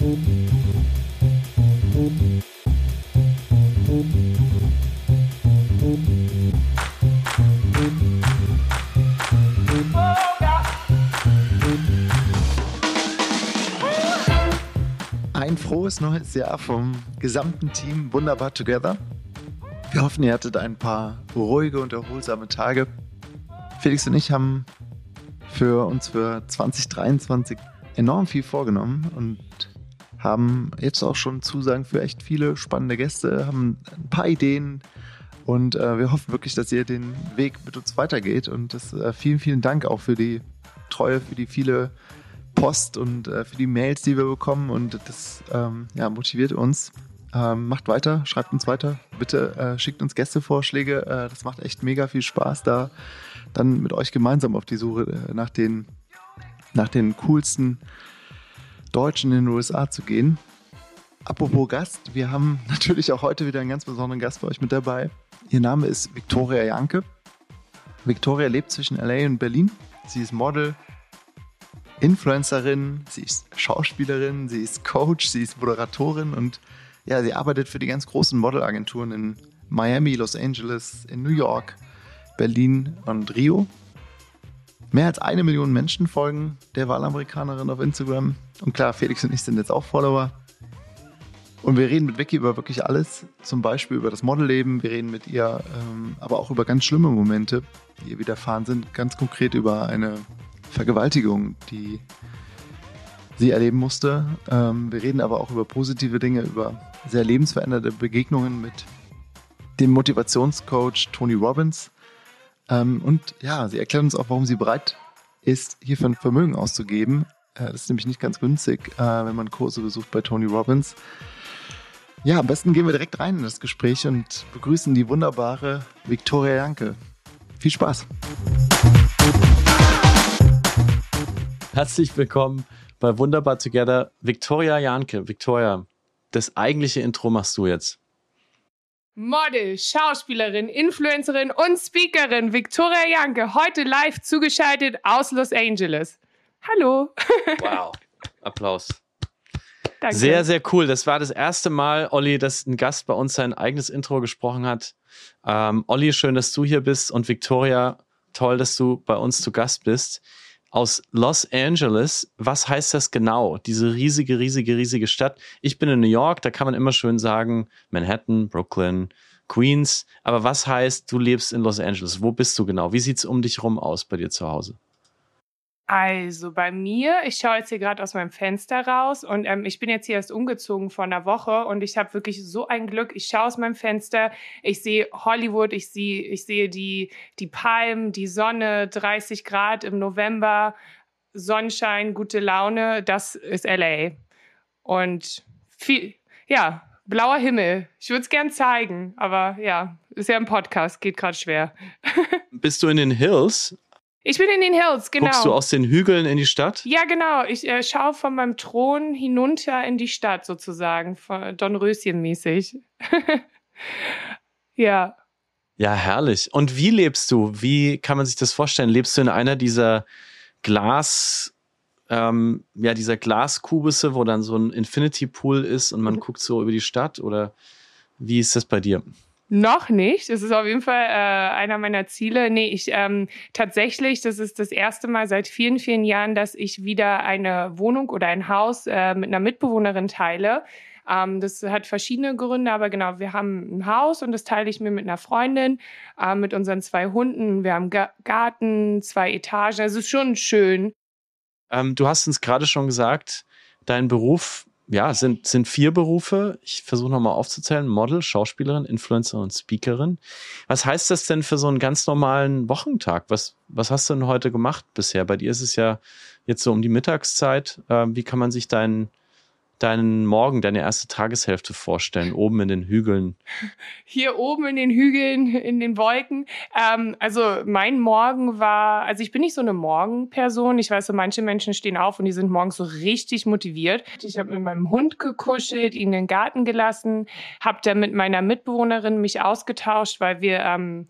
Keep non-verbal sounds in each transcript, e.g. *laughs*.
Ein frohes neues Jahr vom gesamten Team Wunderbar Together. Wir hoffen, ihr hattet ein paar ruhige und erholsame Tage. Felix und ich haben für uns für 2023 enorm viel vorgenommen und haben jetzt auch schon Zusagen für echt viele spannende Gäste, haben ein paar Ideen. Und äh, wir hoffen wirklich, dass ihr den Weg mit uns weitergeht. Und das, äh, vielen, vielen Dank auch für die Treue, für die viele Post und äh, für die Mails, die wir bekommen. Und das ähm, ja, motiviert uns. Ähm, macht weiter, schreibt uns weiter, bitte äh, schickt uns Gästevorschläge, äh, das macht echt mega viel Spaß, da. Dann mit euch gemeinsam auf die Suche äh, nach den, nach den coolsten Deutschen in den USA zu gehen. Apropos Gast, wir haben *laughs* natürlich auch heute wieder einen ganz besonderen Gast bei euch mit dabei. Ihr Name ist Victoria Janke. Victoria lebt zwischen LA und Berlin. Sie ist Model, Influencerin, sie ist Schauspielerin, sie ist Coach, sie ist Moderatorin und ja, sie arbeitet für die ganz großen Modelagenturen in Miami, Los Angeles, in New York, Berlin und Rio. Mehr als eine Million Menschen folgen der Wahlamerikanerin auf Instagram. Und klar, Felix und ich sind jetzt auch Follower. Und wir reden mit Vicky über wirklich alles, zum Beispiel über das Modelleben. Wir reden mit ihr ähm, aber auch über ganz schlimme Momente, die ihr widerfahren sind. Ganz konkret über eine Vergewaltigung, die sie erleben musste. Ähm, wir reden aber auch über positive Dinge, über sehr lebensveränderte Begegnungen mit dem Motivationscoach Tony Robbins. Ähm, und ja, sie erklärt uns auch, warum sie bereit ist, hierfür ein Vermögen auszugeben. Äh, das ist nämlich nicht ganz günstig, äh, wenn man Kurse besucht bei Tony Robbins. Ja, am besten gehen wir direkt rein in das Gespräch und begrüßen die wunderbare Victoria Janke. Viel Spaß! Herzlich willkommen bei Wunderbar Together, Victoria Janke. Victoria, das eigentliche Intro machst du jetzt. Model, Schauspielerin, Influencerin und Speakerin Victoria Janke, heute live zugeschaltet aus Los Angeles. Hallo. *laughs* Wow. Applaus. Danke. Sehr, sehr cool. Das war das erste Mal, Olli, dass ein Gast bei uns sein eigenes Intro gesprochen hat. Ähm, Olli, schön, dass du hier bist und Victoria, toll, dass du bei uns zu Gast bist aus Los Angeles. Was heißt das genau? Diese riesige, riesige, riesige Stadt. Ich bin in New York, da kann man immer schön sagen, Manhattan, Brooklyn, Queens. Aber was heißt, du lebst in Los Angeles? Wo bist du genau? Wie sieht's um dich rum aus bei dir zu Hause? Also bei mir, ich schaue jetzt hier gerade aus meinem Fenster raus und ähm, ich bin jetzt hier erst umgezogen vor einer Woche und ich habe wirklich so ein Glück. Ich schaue aus meinem Fenster, ich sehe Hollywood, ich sehe, ich sehe die, die Palmen, die Sonne, 30 Grad im November, Sonnenschein, gute Laune. Das ist LA. Und viel, ja, blauer Himmel. Ich würde es gern zeigen, aber ja, ist ja ein Podcast, geht gerade schwer. *laughs* Bist du in den Hills? Ich bin in den Hills, genau. Guckst du aus den Hügeln in die Stadt? Ja, genau. Ich äh, schaue von meinem Thron hinunter in die Stadt sozusagen, von Dornröschen mäßig. *laughs* ja. Ja, herrlich. Und wie lebst du? Wie kann man sich das vorstellen? Lebst du in einer dieser Glas, ähm, ja, dieser Glaskubisse, wo dann so ein Infinity Pool ist und man mhm. guckt so über die Stadt? Oder wie ist das bei dir? Noch nicht. Das ist auf jeden Fall äh, einer meiner Ziele. Nee, ich ähm, tatsächlich, das ist das erste Mal seit vielen, vielen Jahren, dass ich wieder eine Wohnung oder ein Haus äh, mit einer Mitbewohnerin teile. Ähm, das hat verschiedene Gründe, aber genau, wir haben ein Haus und das teile ich mir mit einer Freundin, äh, mit unseren zwei Hunden. Wir haben Ga Garten, zwei Etagen. Es ist schon schön. Ähm, du hast uns gerade schon gesagt, dein Beruf ja, sind, sind vier Berufe. Ich versuche nochmal aufzuzählen. Model, Schauspielerin, Influencer und Speakerin. Was heißt das denn für so einen ganz normalen Wochentag? Was, was hast du denn heute gemacht bisher? Bei dir ist es ja jetzt so um die Mittagszeit. Ähm, wie kann man sich deinen deinen Morgen, deine erste Tageshälfte vorstellen, oben in den Hügeln? Hier oben in den Hügeln, in den Wolken. Ähm, also mein Morgen war, also ich bin nicht so eine Morgenperson. Ich weiß, so manche Menschen stehen auf und die sind morgens so richtig motiviert. Ich habe mit meinem Hund gekuschelt, ihn in den Garten gelassen, habe dann mit meiner Mitbewohnerin mich ausgetauscht, weil wir ähm,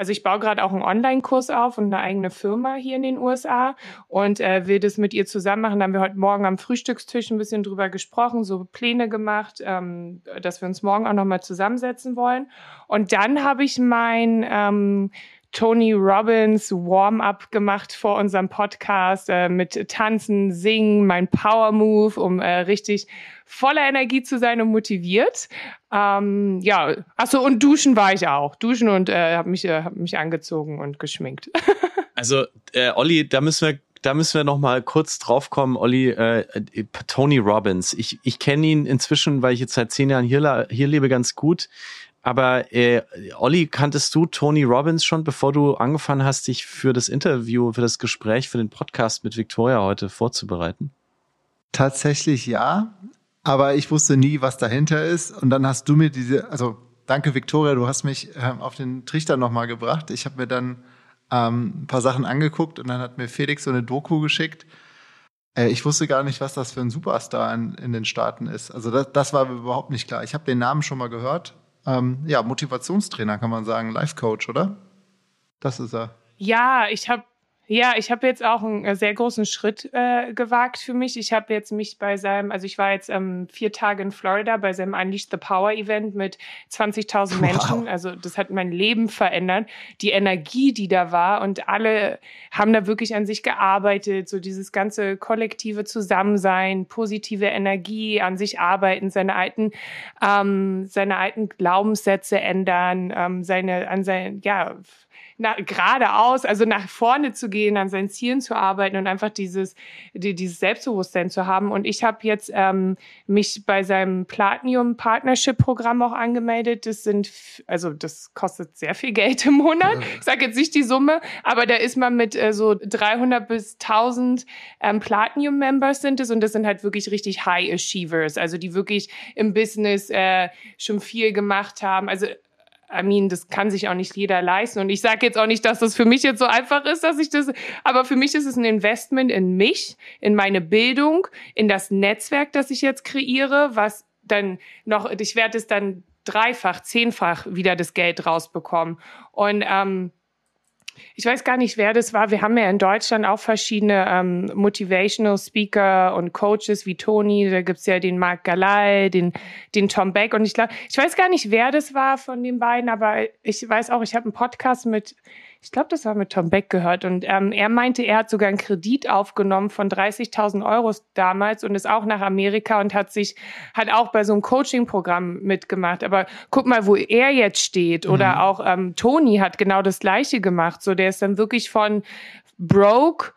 also ich baue gerade auch einen Online-Kurs auf und eine eigene Firma hier in den USA und äh, will das mit ihr zusammen machen. Da haben wir heute Morgen am Frühstückstisch ein bisschen drüber gesprochen, so Pläne gemacht, ähm, dass wir uns morgen auch nochmal zusammensetzen wollen. Und dann habe ich mein ähm, Tony Robbins Warm-up gemacht vor unserem Podcast äh, mit Tanzen, Singen, mein Power Move, um äh, richtig voller Energie zu sein und motiviert. Ähm, ja, achso, und duschen war ich auch. Duschen und äh, habe mich, äh, hab mich angezogen und geschminkt. *laughs* also, äh, Olli, da müssen wir da müssen wir noch mal kurz drauf kommen, Olli, äh, Tony Robbins. Ich, ich kenne ihn inzwischen, weil ich jetzt seit zehn Jahren hier, hier lebe, ganz gut. Aber äh, Olli, kanntest du Tony Robbins schon, bevor du angefangen hast, dich für das Interview, für das Gespräch, für den Podcast mit Victoria heute vorzubereiten? Tatsächlich ja, aber ich wusste nie, was dahinter ist. Und dann hast du mir diese, also danke Victoria, du hast mich ähm, auf den Trichter nochmal gebracht. Ich habe mir dann ähm, ein paar Sachen angeguckt und dann hat mir Felix so eine Doku geschickt. Äh, ich wusste gar nicht, was das für ein Superstar in, in den Staaten ist. Also das, das war überhaupt nicht klar. Ich habe den Namen schon mal gehört, ähm, ja, Motivationstrainer kann man sagen, Life Coach, oder? Das ist er. Ja, ich habe ja, ich habe jetzt auch einen äh, sehr großen Schritt äh, gewagt für mich. Ich habe jetzt mich bei seinem, also ich war jetzt ähm, vier Tage in Florida bei seinem Unleash the Power Event mit 20.000 Menschen. Wow. Also das hat mein Leben verändert. Die Energie, die da war und alle haben da wirklich an sich gearbeitet. So dieses ganze kollektive Zusammensein, positive Energie, an sich arbeiten, seine alten, ähm, seine alten Glaubenssätze ändern, ähm, seine, an sein, ja, nach, geradeaus, also nach vorne zu gehen, an seinen Zielen zu arbeiten und einfach dieses, die, dieses Selbstbewusstsein zu haben. Und ich habe jetzt ähm, mich bei seinem Platinum Partnership Programm auch angemeldet. Das sind, also das kostet sehr viel Geld im Monat. Ich sage jetzt nicht die Summe, aber da ist man mit äh, so 300 bis 1000 ähm, Platinum Members sind es und das sind halt wirklich richtig High Achievers, also die wirklich im Business äh, schon viel gemacht haben. Also I mean, das kann sich auch nicht jeder leisten. Und ich sage jetzt auch nicht, dass das für mich jetzt so einfach ist, dass ich das, aber für mich ist es ein Investment in mich, in meine Bildung, in das Netzwerk, das ich jetzt kreiere, was dann noch, ich werde es dann dreifach, zehnfach wieder das Geld rausbekommen. Und ähm, ich weiß gar nicht, wer das war. Wir haben ja in Deutschland auch verschiedene ähm, Motivational Speaker und Coaches wie Toni. Da gibt's ja den Marc Galal, den, den Tom Beck. Und ich glaube, ich weiß gar nicht, wer das war von den beiden, aber ich weiß auch, ich habe einen Podcast mit ich glaube, das war mit Tom Beck gehört. Und ähm, er meinte, er hat sogar einen Kredit aufgenommen von 30.000 Euro damals und ist auch nach Amerika und hat sich, hat auch bei so einem Coaching-Programm mitgemacht. Aber guck mal, wo er jetzt steht. Oder mhm. auch ähm, Toni hat genau das Gleiche gemacht. So, der ist dann wirklich von broke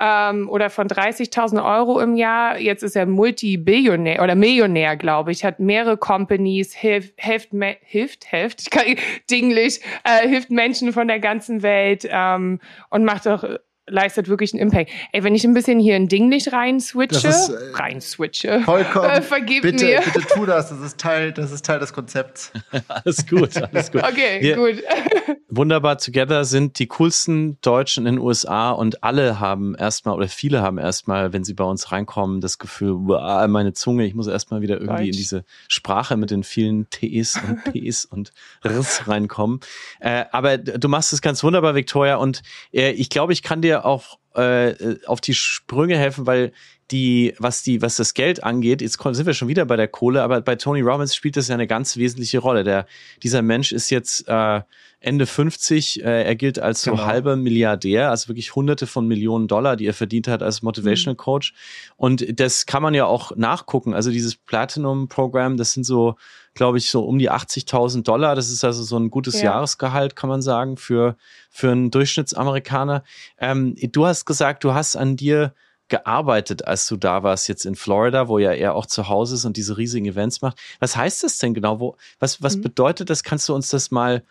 ähm, oder von 30.000 Euro im Jahr. Jetzt ist er Multibillionär oder Millionär, glaube ich, hat mehrere Companies, hilft, hilft, hilft, hilft, ich kann, *laughs* Dinglish, äh, hilft Menschen von der ganzen Welt ähm, und macht auch leistet wirklich einen Impact. Ey, wenn ich ein bisschen hier ein Ding nicht rein switche, ist, äh, rein switche, *laughs* vollkommen. Äh, vergib bitte, mir. Bitte tu *laughs* das. Das ist Teil, das ist Teil des Konzepts. *laughs* alles gut, alles gut. Okay, Wir, gut. Wunderbar Together sind die coolsten Deutschen in den USA und alle haben erstmal oder viele haben erstmal, wenn sie bei uns reinkommen, das Gefühl, meine Zunge, ich muss erstmal wieder irgendwie Deutsch. in diese Sprache mit den vielen Ts und Ps und Rs reinkommen. Äh, aber du machst es ganz wunderbar, Victoria, und äh, ich glaube, ich kann dir auch äh, auf die Sprünge helfen, weil die, was die, was das Geld angeht, jetzt sind wir schon wieder bei der Kohle, aber bei Tony Robbins spielt das ja eine ganz wesentliche Rolle. Der, dieser Mensch ist jetzt äh, Ende 50, äh, er gilt als so genau. halber Milliardär, also wirklich hunderte von Millionen Dollar, die er verdient hat als Motivational mhm. Coach. Und das kann man ja auch nachgucken. Also dieses Platinum-Programm, das sind so glaube ich, so um die 80.000 Dollar. Das ist also so ein gutes ja. Jahresgehalt, kann man sagen, für, für einen Durchschnittsamerikaner. Ähm, du hast gesagt, du hast an dir gearbeitet, als du da warst, jetzt in Florida, wo ja er auch zu Hause ist und diese riesigen Events macht. Was heißt das denn genau? Wo, was, was mhm. bedeutet das? Kannst du uns das mal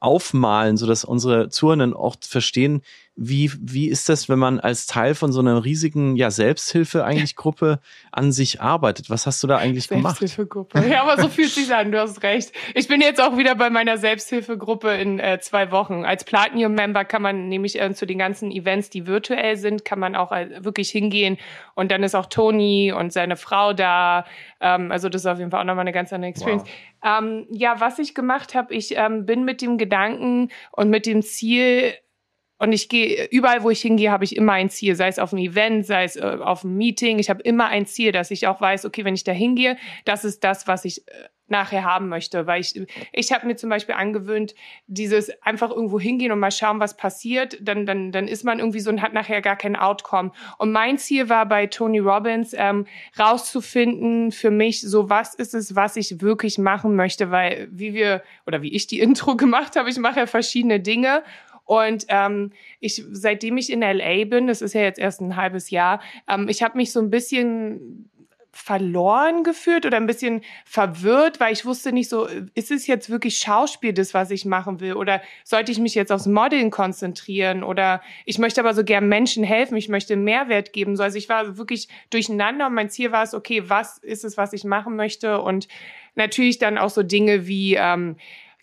aufmalen, sodass unsere Zuhörenden auch verstehen, wie, wie ist das, wenn man als Teil von so einer riesigen ja, Selbsthilfe eigentlich Gruppe an sich arbeitet? Was hast du da eigentlich gemacht? Selbsthilfegruppe. Ja, aber so fühlt sich an, du hast recht. Ich bin jetzt auch wieder bei meiner Selbsthilfegruppe in äh, zwei Wochen. Als Platinum-Member kann man nämlich äh, zu den ganzen Events, die virtuell sind, kann man auch äh, wirklich hingehen. Und dann ist auch Toni und seine Frau da. Ähm, also das ist auf jeden Fall auch nochmal eine ganz andere Experience. Wow. Ähm, ja, was ich gemacht habe, ich ähm, bin mit dem Gedanken und mit dem Ziel und ich gehe, überall, wo ich hingehe, habe ich immer ein Ziel, sei es auf einem Event, sei es äh, auf einem Meeting. Ich habe immer ein Ziel, dass ich auch weiß, okay, wenn ich da hingehe, das ist das, was ich äh, nachher haben möchte. Weil ich, ich habe mir zum Beispiel angewöhnt, dieses einfach irgendwo hingehen und mal schauen, was passiert. Dann, dann, dann ist man irgendwie so und hat nachher gar kein Outcome. Und mein Ziel war bei Tony Robbins, ähm, rauszufinden für mich, so was ist es, was ich wirklich machen möchte, weil wie wir oder wie ich die *laughs* Intro gemacht habe, ich mache ja verschiedene Dinge und ähm, ich, seitdem ich in LA bin, das ist ja jetzt erst ein halbes Jahr, ähm, ich habe mich so ein bisschen verloren gefühlt oder ein bisschen verwirrt, weil ich wusste nicht so, ist es jetzt wirklich Schauspiel, das, was ich machen will? Oder sollte ich mich jetzt aufs Modeln konzentrieren? Oder ich möchte aber so gern Menschen helfen, ich möchte Mehrwert geben. also ich war wirklich durcheinander und mein Ziel war es, okay, was ist es, was ich machen möchte? Und natürlich dann auch so Dinge wie, ähm,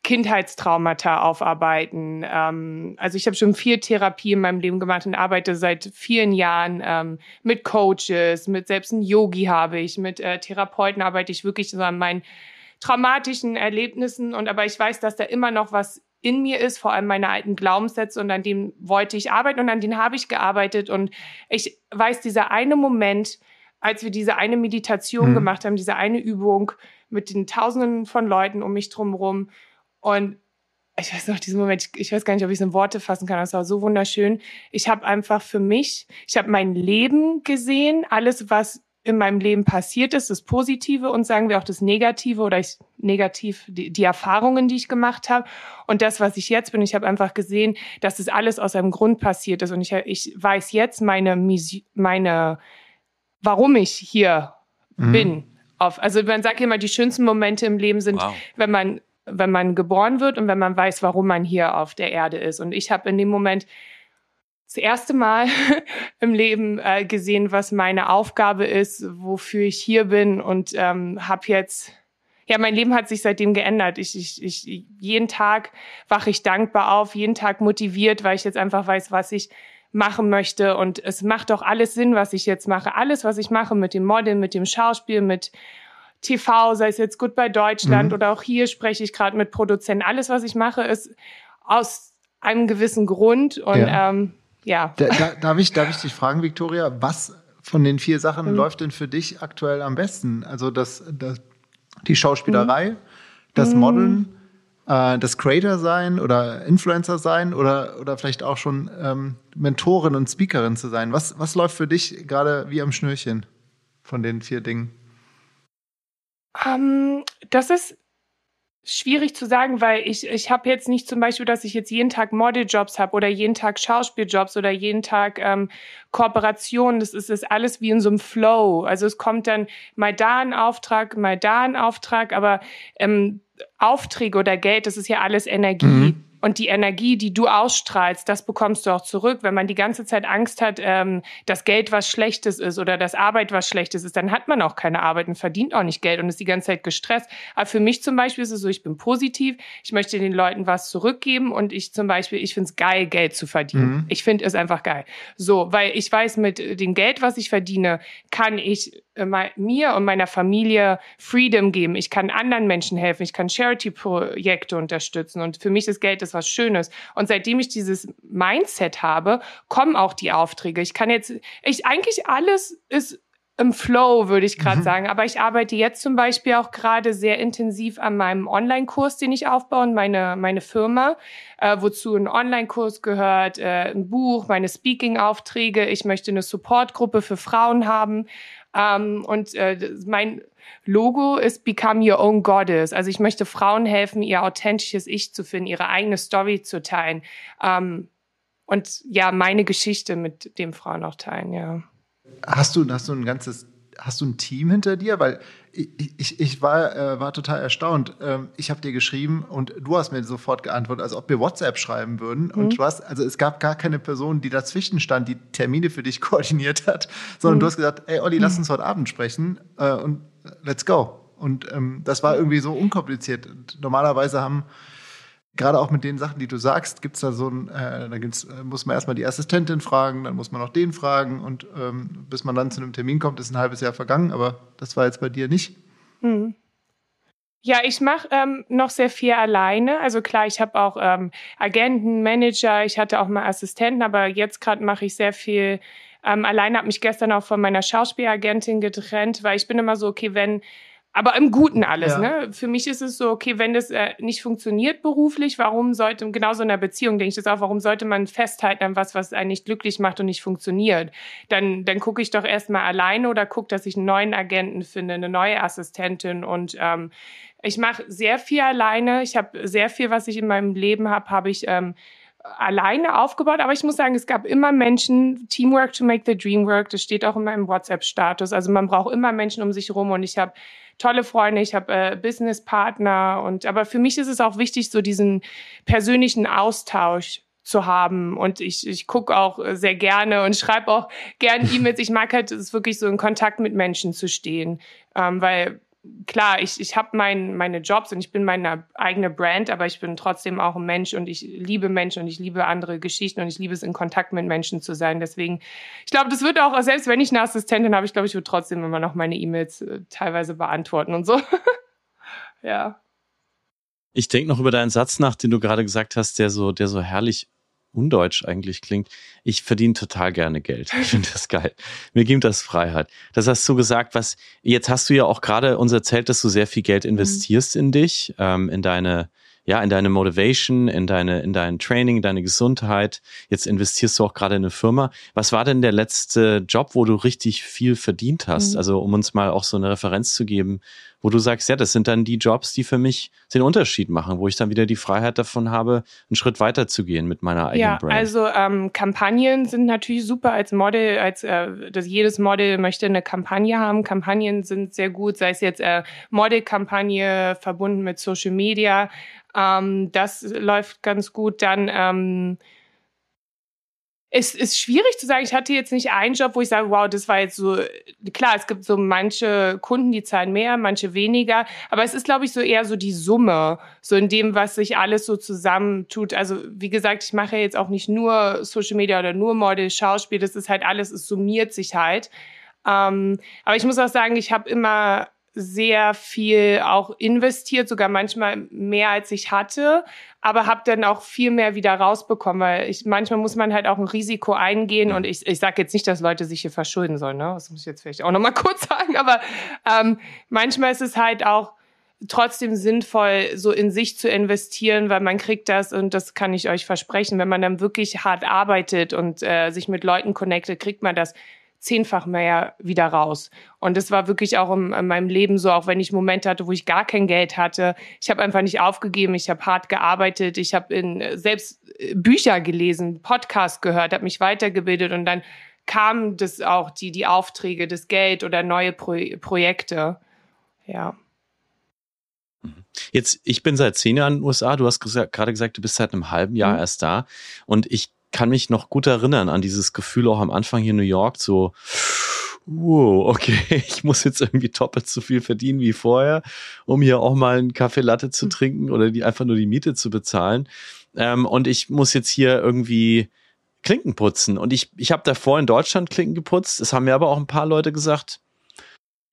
Kindheitstraumata aufarbeiten. Ähm, also ich habe schon viel Therapie in meinem Leben gemacht und arbeite seit vielen Jahren ähm, mit Coaches, mit selbst einem Yogi habe ich, mit äh, Therapeuten arbeite ich wirklich so an meinen traumatischen Erlebnissen und aber ich weiß, dass da immer noch was in mir ist, vor allem meine alten Glaubenssätze und an denen wollte ich arbeiten und an denen habe ich gearbeitet und ich weiß, dieser eine Moment, als wir diese eine Meditation mhm. gemacht haben, diese eine Übung mit den Tausenden von Leuten um mich drumherum und ich weiß noch, diesen Moment, ich, ich weiß gar nicht, ob ich es in Worte fassen kann, das war so wunderschön. Ich habe einfach für mich, ich habe mein Leben gesehen, alles, was in meinem Leben passiert ist, das Positive und sagen wir auch das Negative oder ich, negativ die, die Erfahrungen, die ich gemacht habe und das, was ich jetzt bin. Ich habe einfach gesehen, dass das alles aus einem Grund passiert ist und ich, ich weiß jetzt meine, meine, warum ich hier mhm. bin. Auf, also man sagt immer, die schönsten Momente im Leben sind, wow. wenn man wenn man geboren wird und wenn man weiß, warum man hier auf der Erde ist. Und ich habe in dem Moment das erste Mal *laughs* im Leben äh, gesehen, was meine Aufgabe ist, wofür ich hier bin und ähm, habe jetzt ja, mein Leben hat sich seitdem geändert. Ich, ich, ich, jeden Tag wache ich dankbar auf, jeden Tag motiviert, weil ich jetzt einfach weiß, was ich machen möchte. Und es macht doch alles Sinn, was ich jetzt mache. Alles, was ich mache mit dem Modeln, mit dem Schauspiel, mit TV, sei es jetzt Goodbye Deutschland mhm. oder auch hier spreche ich gerade mit Produzenten. Alles, was ich mache, ist aus einem gewissen Grund. Und ja. Ähm, ja. Da, da, darf, ich, darf ich dich fragen, Victoria, was von den vier Sachen mhm. läuft denn für dich aktuell am besten? Also das, das die Schauspielerei, mhm. das mhm. Modeln, äh, das Creator sein oder Influencer sein oder, oder vielleicht auch schon ähm, Mentorin und Speakerin zu sein. Was, was läuft für dich gerade wie am Schnürchen von den vier Dingen? Ähm, das ist schwierig zu sagen, weil ich, ich habe jetzt nicht zum Beispiel, dass ich jetzt jeden Tag Modeljobs habe oder jeden Tag Schauspieljobs oder jeden Tag ähm, Kooperationen. Das ist, ist alles wie in so einem Flow. Also es kommt dann mal da ein Auftrag, mal da ein Auftrag, aber ähm, Aufträge oder Geld, das ist ja alles Energie. Mhm. Und die Energie, die du ausstrahlst, das bekommst du auch zurück. Wenn man die ganze Zeit Angst hat, ähm, dass Geld was Schlechtes ist oder dass Arbeit was Schlechtes ist, dann hat man auch keine Arbeit und verdient auch nicht Geld und ist die ganze Zeit gestresst. Aber für mich zum Beispiel ist es so, ich bin positiv, ich möchte den Leuten was zurückgeben und ich zum Beispiel, ich finde es geil, Geld zu verdienen. Mhm. Ich finde es einfach geil. So, weil ich weiß, mit dem Geld, was ich verdiene, kann ich äh, mir und meiner Familie Freedom geben. Ich kann anderen Menschen helfen. Ich kann Charity-Projekte unterstützen. Und für mich ist Geld das was Schönes. Und seitdem ich dieses Mindset habe, kommen auch die Aufträge. Ich kann jetzt, ich eigentlich alles ist im Flow, würde ich gerade mhm. sagen. Aber ich arbeite jetzt zum Beispiel auch gerade sehr intensiv an meinem Online-Kurs, den ich aufbaue und meine, meine Firma, äh, wozu ein Online-Kurs gehört, äh, ein Buch, meine Speaking-Aufträge. Ich möchte eine Support-Gruppe für Frauen haben. Ähm, und äh, mein Logo ist Become Your Own Goddess. Also ich möchte Frauen helfen, ihr authentisches Ich zu finden, ihre eigene Story zu teilen. Ähm, und ja, meine Geschichte mit dem Frauen auch teilen, ja. Hast du, hast du ein ganzes hast du ein Team hinter dir? Weil ich, ich, war, äh, war total erstaunt. Ähm, ich habe dir geschrieben und du hast mir sofort geantwortet, als ob wir WhatsApp schreiben würden. Mhm. Und du hast, also es gab gar keine Person, die dazwischen stand, die Termine für dich *laughs* koordiniert hat, sondern mhm. du hast gesagt, ey Olli, lass mhm. uns heute Abend sprechen äh, und let's go. Und ähm, das war irgendwie so unkompliziert. Normalerweise haben gerade auch mit den Sachen, die du sagst, gibt es da so ein, äh, da gibt's, äh, muss man erstmal die Assistentin fragen, dann muss man noch den fragen und ähm, bis man dann zu einem Termin kommt, ist ein halbes Jahr vergangen, aber das war jetzt bei dir nicht. Mhm. Ja, ich mache ähm, noch sehr viel alleine. Also klar, ich habe auch ähm, Agenten, Manager, ich hatte auch mal Assistenten, aber jetzt gerade mache ich sehr viel ähm, alleine. Habe mich gestern auch von meiner Schauspielagentin getrennt, weil ich bin immer so, okay, wenn aber im Guten alles, ja. ne? Für mich ist es so, okay, wenn das äh, nicht funktioniert beruflich, warum sollte, genauso in einer Beziehung denke ich das auch, warum sollte man festhalten an was, was einen nicht glücklich macht und nicht funktioniert? Dann, dann gucke ich doch erstmal alleine oder gucke, dass ich einen neuen Agenten finde, eine neue Assistentin und ähm, ich mache sehr viel alleine. Ich habe sehr viel, was ich in meinem Leben habe, habe ich ähm, alleine aufgebaut, aber ich muss sagen, es gab immer Menschen, Teamwork to make the dream work, das steht auch in meinem WhatsApp-Status. Also man braucht immer Menschen um sich rum und ich habe tolle Freunde, ich habe äh, Businesspartner und aber für mich ist es auch wichtig, so diesen persönlichen Austausch zu haben. Und ich, ich gucke auch sehr gerne und *laughs* schreibe auch gerne E-Mails. Ich mag halt es wirklich so in Kontakt mit Menschen zu stehen. Ähm, weil klar, ich, ich habe mein, meine Jobs und ich bin meine eigene Brand, aber ich bin trotzdem auch ein Mensch und ich liebe Menschen und ich liebe andere Geschichten und ich liebe es, in Kontakt mit Menschen zu sein. Deswegen, ich glaube, das wird auch, selbst wenn ich eine Assistentin habe, ich glaube, ich würde trotzdem immer noch meine E-Mails äh, teilweise beantworten und so. *laughs* ja. Ich denke noch über deinen Satz nach, den du gerade gesagt hast, der so, der so herrlich undeutsch eigentlich klingt. Ich verdiene total gerne Geld. *laughs* Ich finde das geil. Mir gibt das Freiheit. Das hast du gesagt, was, jetzt hast du ja auch gerade uns erzählt, dass du sehr viel Geld mhm. investierst in dich, ähm, in deine, ja, in deine Motivation, in deine, in dein Training, in deine Gesundheit. Jetzt investierst du auch gerade in eine Firma. Was war denn der letzte Job, wo du richtig viel verdient hast? Mhm. Also, um uns mal auch so eine Referenz zu geben, wo du sagst, ja, das sind dann die Jobs, die für mich den Unterschied machen, wo ich dann wieder die Freiheit davon habe, einen Schritt weiter zu gehen mit meiner eigenen ja, Brand. Also ähm, Kampagnen sind natürlich super als Model, als äh, dass jedes Model möchte eine Kampagne haben. Kampagnen sind sehr gut, sei es jetzt äh, Modelkampagne verbunden mit Social Media. Ähm, das läuft ganz gut. Dann ähm, es ist schwierig zu sagen, ich hatte jetzt nicht einen Job, wo ich sage, wow, das war jetzt so, klar, es gibt so manche Kunden, die zahlen mehr, manche weniger, aber es ist, glaube ich, so eher so die Summe, so in dem, was sich alles so zusammentut. Also, wie gesagt, ich mache jetzt auch nicht nur Social Media oder nur Model, Schauspiel, das ist halt alles, es summiert sich halt. Ähm, aber ich muss auch sagen, ich habe immer sehr viel auch investiert, sogar manchmal mehr als ich hatte, aber habe dann auch viel mehr wieder rausbekommen, weil ich manchmal muss man halt auch ein Risiko eingehen und ich, ich sage jetzt nicht, dass Leute sich hier verschulden sollen, ne? Das muss ich jetzt vielleicht auch noch mal *laughs* kurz sagen, aber ähm, manchmal ist es halt auch trotzdem sinnvoll, so in sich zu investieren, weil man kriegt das und das kann ich euch versprechen, wenn man dann wirklich hart arbeitet und äh, sich mit Leuten connectet, kriegt man das zehnfach mehr wieder raus. Und das war wirklich auch in, in, meinem Leben so, auch wenn ich Momente hatte, wo ich gar kein Geld hatte. Ich habe einfach nicht aufgegeben, ich habe hart gearbeitet, ich habe in selbst äh, Bücher gelesen, Podcast gehört, habe mich weitergebildet und dann kamen das auch die die Aufträge, das Geld oder neue Pro Projekte. Ja. Jetzt, ich bin seit zehn Jahren in den USA. Du hast gerade gesagt, du bist seit einem halben Jahr mhm. erst da. Und ich kann mich noch gut erinnern an dieses Gefühl auch am Anfang hier in New York, so, wow, okay, *laughs* ich muss jetzt irgendwie doppelt so viel verdienen wie vorher, um hier auch mal einen Kaffee Latte zu hm. trinken oder die einfach nur die Miete zu bezahlen. Ähm, und ich muss jetzt hier irgendwie Klinken putzen. Und ich, ich habe davor in Deutschland Klinken geputzt. Es haben mir aber auch ein paar Leute gesagt,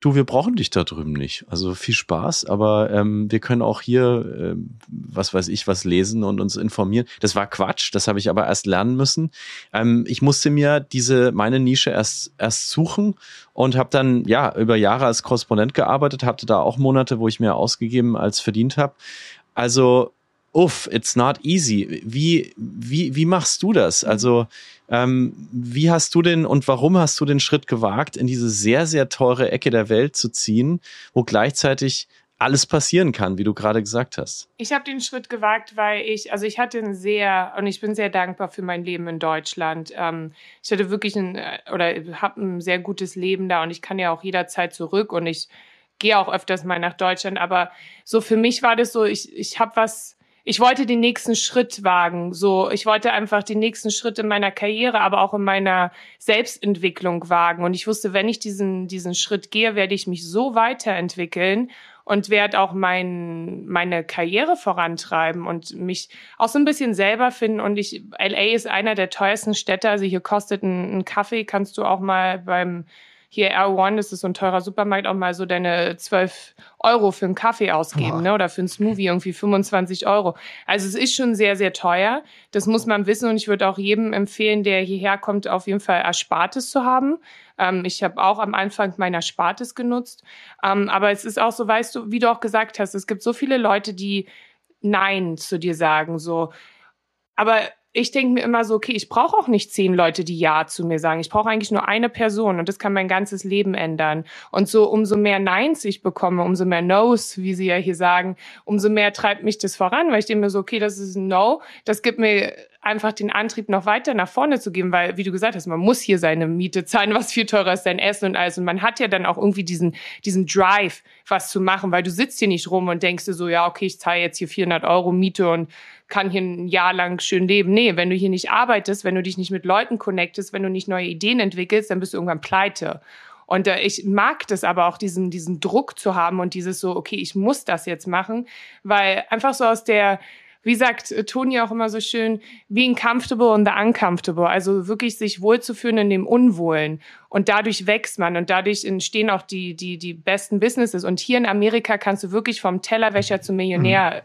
du, wir brauchen dich da drüben nicht. Also viel Spaß, aber ähm, wir können auch hier, äh, was weiß ich, was lesen und uns informieren. Das war Quatsch, das habe ich aber erst lernen müssen. Ähm, ich musste mir diese, meine Nische erst, erst suchen und habe dann, ja, über Jahre als Korrespondent gearbeitet, hatte da auch Monate, wo ich mehr ausgegeben als verdient habe. Also, uff, it's not easy. Wie, wie, wie machst du das? Also, ähm, wie hast du denn und warum hast du den Schritt gewagt, in diese sehr, sehr teure Ecke der Welt zu ziehen, wo gleichzeitig alles passieren kann, wie du gerade gesagt hast. Ich habe den Schritt gewagt, weil ich, also ich hatte ein sehr, und ich bin sehr dankbar für mein Leben in Deutschland. Ähm, ich hatte wirklich ein, äh, oder habe ein sehr gutes Leben da und ich kann ja auch jederzeit zurück und ich gehe auch öfters mal nach Deutschland. Aber so für mich war das so, ich, ich habe was, ich wollte den nächsten Schritt wagen. So, ich wollte einfach den nächsten Schritt in meiner Karriere, aber auch in meiner Selbstentwicklung wagen. Und ich wusste, wenn ich diesen, diesen Schritt gehe, werde ich mich so weiterentwickeln und werde auch mein, meine Karriere vorantreiben und mich auch so ein bisschen selber finden. Und ich, LA ist einer der teuersten Städte. Also hier kostet ein, ein Kaffee, kannst du auch mal beim hier R1, das ist so ein teurer Supermarkt, auch mal so deine 12 Euro für einen Kaffee ausgeben, ne? Oder für einen Smoothie irgendwie 25 Euro. Also es ist schon sehr, sehr teuer. Das muss man wissen und ich würde auch jedem empfehlen, der hierher kommt, auf jeden Fall Erspartes zu haben. Ähm, ich habe auch am Anfang meiner Erspartes genutzt. Ähm, aber es ist auch so, weißt du, wie du auch gesagt hast, es gibt so viele Leute, die Nein zu dir sagen, so. Aber ich denke mir immer so, okay, ich brauche auch nicht zehn Leute, die Ja zu mir sagen. Ich brauche eigentlich nur eine Person und das kann mein ganzes Leben ändern. Und so umso mehr Neins ich bekomme, umso mehr No's, wie sie ja hier sagen, umso mehr treibt mich das voran, weil ich denke mir so, okay, das ist ein No, das gibt mir einfach den Antrieb, noch weiter nach vorne zu gehen, weil, wie du gesagt hast, man muss hier seine Miete zahlen, was viel teurer ist, sein Essen und alles. Und man hat ja dann auch irgendwie diesen, diesen Drive, was zu machen, weil du sitzt hier nicht rum und denkst dir so, ja, okay, ich zahle jetzt hier 400 Euro Miete und kann hier ein Jahr lang schön leben. Nee, wenn du hier nicht arbeitest, wenn du dich nicht mit Leuten connectest, wenn du nicht neue Ideen entwickelst, dann bist du irgendwann pleite. Und äh, ich mag das aber auch, diesen, diesen Druck zu haben und dieses so, okay, ich muss das jetzt machen, weil einfach so aus der, wie sagt Toni auch immer so schön, being comfortable and the uncomfortable. Also wirklich sich wohlzufühlen in dem Unwohlen. Und dadurch wächst man und dadurch entstehen auch die, die, die besten Businesses. Und hier in Amerika kannst du wirklich vom Tellerwäscher zum Millionär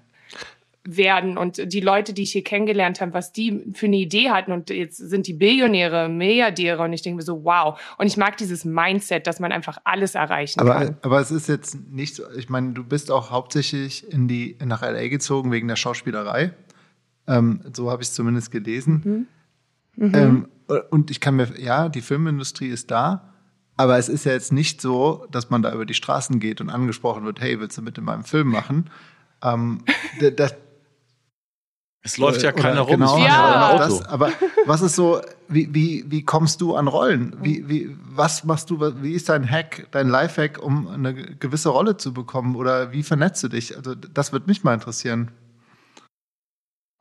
werden und die Leute, die ich hier kennengelernt habe, was die für eine Idee hatten und jetzt sind die Billionäre, Milliardäre und ich denke mir so, wow. Und ich mag dieses Mindset, dass man einfach alles erreichen aber, kann. Aber es ist jetzt nicht so, ich meine, du bist auch hauptsächlich in die, nach LA gezogen wegen der Schauspielerei. Ähm, so habe ich es zumindest gelesen. Mhm. Mhm. Ähm, und ich kann mir, ja, die Filmindustrie ist da, aber es ist ja jetzt nicht so, dass man da über die Straßen geht und angesprochen wird, hey, willst du mit in meinem Film machen? Ähm, das, es läuft ja keiner rum. Genau, ja. Das, aber was ist so, wie, wie, wie kommst du an Rollen? Wie, wie, was machst du, wie ist dein Hack, dein Lifehack, um eine gewisse Rolle zu bekommen? Oder wie vernetzt du dich? Also, das würde mich mal interessieren.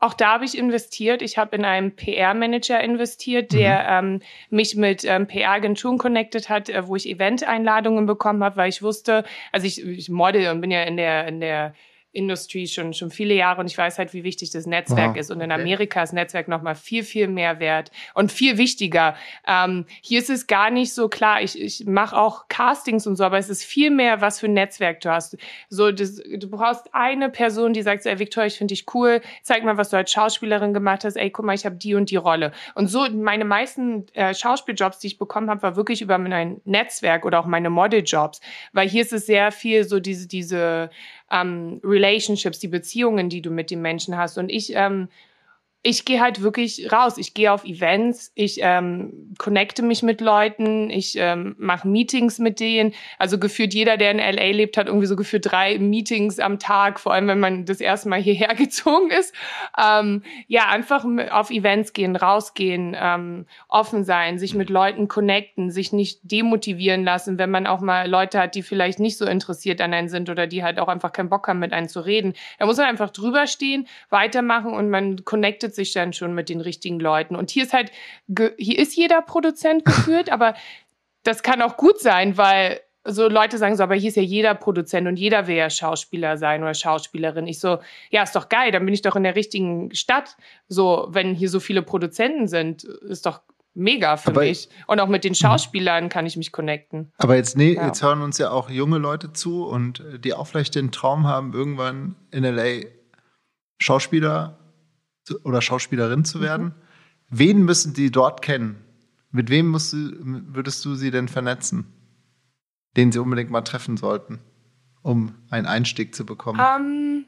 Auch da habe ich investiert. Ich habe in einen PR-Manager investiert, der mhm. ähm, mich mit ähm, PR-Agenturen connected hat, äh, wo ich Event-Einladungen bekommen habe, weil ich wusste, also ich, ich model und bin ja in der, in der Industry schon, schon viele Jahre und ich weiß halt, wie wichtig das Netzwerk wow. ist. Und in Amerika ist Netzwerk nochmal viel, viel mehr wert und viel wichtiger. Ähm, hier ist es gar nicht so klar. Ich, ich mache auch Castings und so, aber es ist viel mehr, was für ein Netzwerk du hast. So, das, du brauchst eine Person, die sagt, so, ey, Victoria, ich finde dich cool, zeig mal, was du als Schauspielerin gemacht hast. Ey, guck mal, ich habe die und die Rolle. Und so, meine meisten äh, Schauspieljobs, die ich bekommen habe, war wirklich über mein Netzwerk oder auch meine Modeljobs. Weil hier ist es sehr viel so diese, diese ähm, Relationships, die Beziehungen, die du mit den Menschen hast. Und ich ähm, ich gehe halt wirklich raus. Ich gehe auf Events, ich ähm, connecte mich mit Leuten, ich ähm, mache Meetings mit denen. Also gefühlt jeder, der in LA lebt, hat irgendwie so gefühlt drei Meetings am Tag, vor allem wenn man das erste Mal hierher *laughs* gezogen ist. Ähm, ja, einfach auf Events gehen, rausgehen, ähm, offen sein, sich mit Leuten connecten, sich nicht demotivieren lassen, wenn man auch mal Leute hat, die vielleicht nicht so interessiert an einen sind oder die halt auch einfach keinen Bock haben, mit einem zu reden. Da muss man einfach drüber stehen, weitermachen und man connectet connectet sich dann schon mit den richtigen Leuten. Und hier ist halt, hier ist jeder Produzent geführt, *laughs* aber das kann auch gut sein, weil so Leute sagen so, aber hier ist ja jeder Produzent und jeder will ja Schauspieler sein oder Schauspielerin. Ich so, ja, ist doch geil, dann bin ich doch in der richtigen Stadt. So, wenn hier so viele Produzenten sind, ist doch mega für aber mich. Und auch mit den Schauspielern kann ich mich connecten. Aber jetzt, nee, ja. jetzt hören uns ja auch junge Leute zu und äh, die auch vielleicht den Traum haben, irgendwann in LA Schauspieler oder Schauspielerin zu werden. Mhm. Wen müssen die dort kennen? Mit wem musst du, würdest du sie denn vernetzen, den sie unbedingt mal treffen sollten, um einen Einstieg zu bekommen? Um, ähm,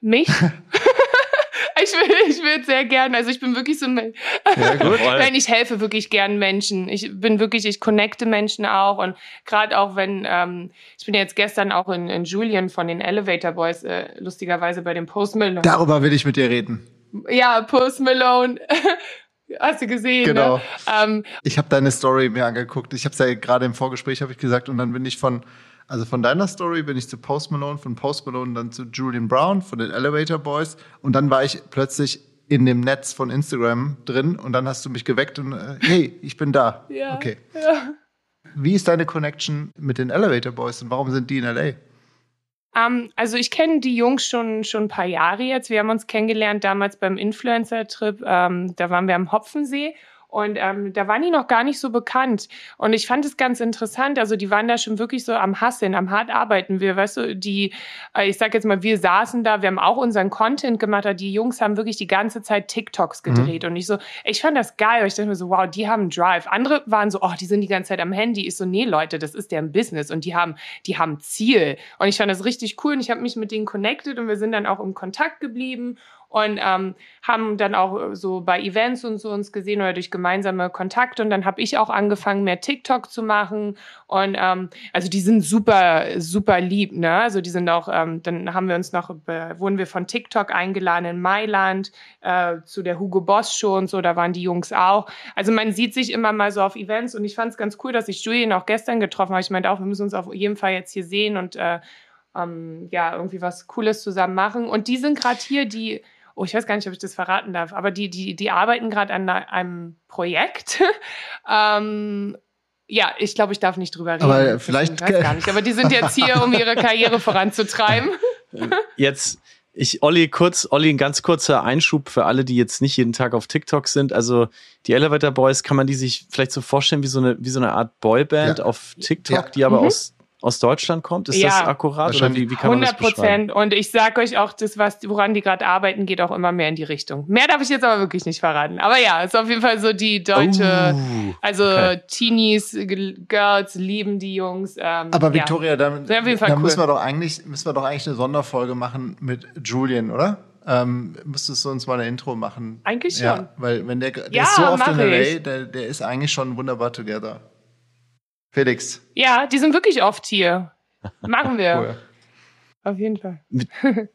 mich? *laughs* ich will, ich will sehr gern. Also ich bin wirklich so ein, ja, gut. *laughs* Nein, ich helfe wirklich gern Menschen. Ich bin wirklich, ich connecte Menschen auch und gerade auch wenn, ähm, ich bin jetzt gestern auch in, in Julian von den Elevator Boys, äh, lustigerweise bei dem Post Malone. Darüber will ich mit dir reden. Ja, Post Malone. *laughs* Hast du gesehen? Ne? Genau. Ne? Ähm, ich habe deine Story mir angeguckt. Ich habe es ja gerade im Vorgespräch habe ich gesagt und dann bin ich von also von deiner Story bin ich zu Post Malone, von Post Malone dann zu Julian Brown von den Elevator Boys und dann war ich plötzlich in dem Netz von Instagram drin und dann hast du mich geweckt und äh, hey, ich bin da. Ja. Okay. Ja. Wie ist deine Connection mit den Elevator Boys und warum sind die in LA? Um, ähm, also ich kenne die Jungs schon schon ein paar Jahre jetzt. Wir haben uns kennengelernt damals beim Influencer-Trip. Ähm, da waren wir am Hopfensee und ähm, da waren die noch gar nicht so bekannt. Und ich fand es ganz interessant. Also die waren da schon wirklich so am Hasseln, am hart arbeiten. Wir, weißt du, die, äh, ich sag jetzt mal, wir saßen da, wir haben auch unseren Content gemacht, aber die Jungs haben wirklich die ganze Zeit TikToks mhm. gedreht. Mhm. Und ich so, ich fand das geil. Ich dachte mir so, wow, die haben Drive. Andere waren so, oh, die sind die ganze Zeit am Handy. Ich so, nee, Leute, das ist deren Business und die haben, die haben Ziel. Und ich fand das richtig cool und ich habe mich mit denen connected und wir sind dann auch im Kontakt geblieben und ähm, haben dann auch so bei Events und so uns gesehen oder durch gemeinsame Kontakte. Und dann habe ich auch angefangen mehr TikTok zu machen. Und ähm, also die sind super super lieb ne? Also die sind auch ähm, dann haben wir uns noch wurden wir von TikTok eingeladen in Mailand äh, zu der Hugo Boss Show und so. Da waren die Jungs auch. Also man sieht sich immer mal so auf Events. Und ich fand es ganz cool dass ich Julian auch gestern getroffen habe. Ich meinte auch wir müssen uns auf jeden Fall jetzt hier sehen und äh, ähm, ja irgendwie was Cooles zusammen machen. Und die sind gerade hier die oh, ich weiß gar nicht, ob ich das verraten darf, aber die, die, die arbeiten gerade an einem Projekt. *laughs* ähm, ja, ich glaube, ich darf nicht drüber reden. Aber vielleicht. Ich weiß gar nicht. Aber die sind jetzt hier, um ihre Karriere *laughs* voranzutreiben. Jetzt, ich, Olli, kurz, Olli, ein ganz kurzer Einschub für alle, die jetzt nicht jeden Tag auf TikTok sind. Also, die Elevator Boys, kann man die sich vielleicht so vorstellen wie so eine, wie so eine Art Boyband ja. auf TikTok, ja. die aber mhm. aus aus Deutschland kommt? Ist ja, das akkurat oder wie, wie kann 100 Prozent. Und ich sage euch auch, das, was, woran die gerade arbeiten, geht auch immer mehr in die Richtung. Mehr darf ich jetzt aber wirklich nicht verraten. Aber ja, ist auf jeden Fall so die deutsche, oh, also okay. Teenies, Girls lieben die Jungs. Ähm, aber Victoria, ja. dann, dann cool. müssen wir doch eigentlich, müssen wir doch eigentlich eine Sonderfolge machen mit Julian, oder? Ähm, müsstest du uns mal eine Intro machen? Eigentlich schon. Ja, weil wenn der, der ja, ist so oft in LA, der, der ist eigentlich schon wunderbar together. Felix. Ja, die sind wirklich oft hier. Machen wir. *laughs* Cool. Auf jeden Fall. *laughs*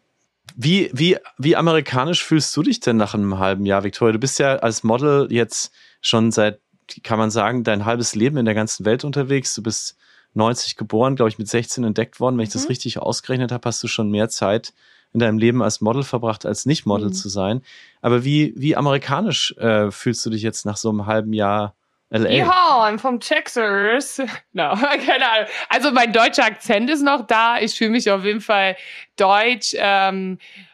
Wie, wie, wie amerikanisch fühlst du dich denn nach einem halben Jahr, Victoria? Du bist ja als Model jetzt schon seit, kann man sagen, dein halbes Leben in der ganzen Welt unterwegs. Du bist 90 geboren, glaube ich, mit 16 entdeckt worden. Wenn ich mhm. das richtig ausgerechnet habe, hast du schon mehr Zeit in deinem Leben als Model verbracht, als nicht Model mhm. zu sein. Aber wie, wie amerikanisch äh, fühlst du dich jetzt nach so einem halben Jahr LA. Ja, I'm from Texas. *laughs* No, *laughs* keine Ahnung. Also mein deutscher Akzent ist noch da. Ich fühle mich auf jeden Fall deutsch. Ähm, äh,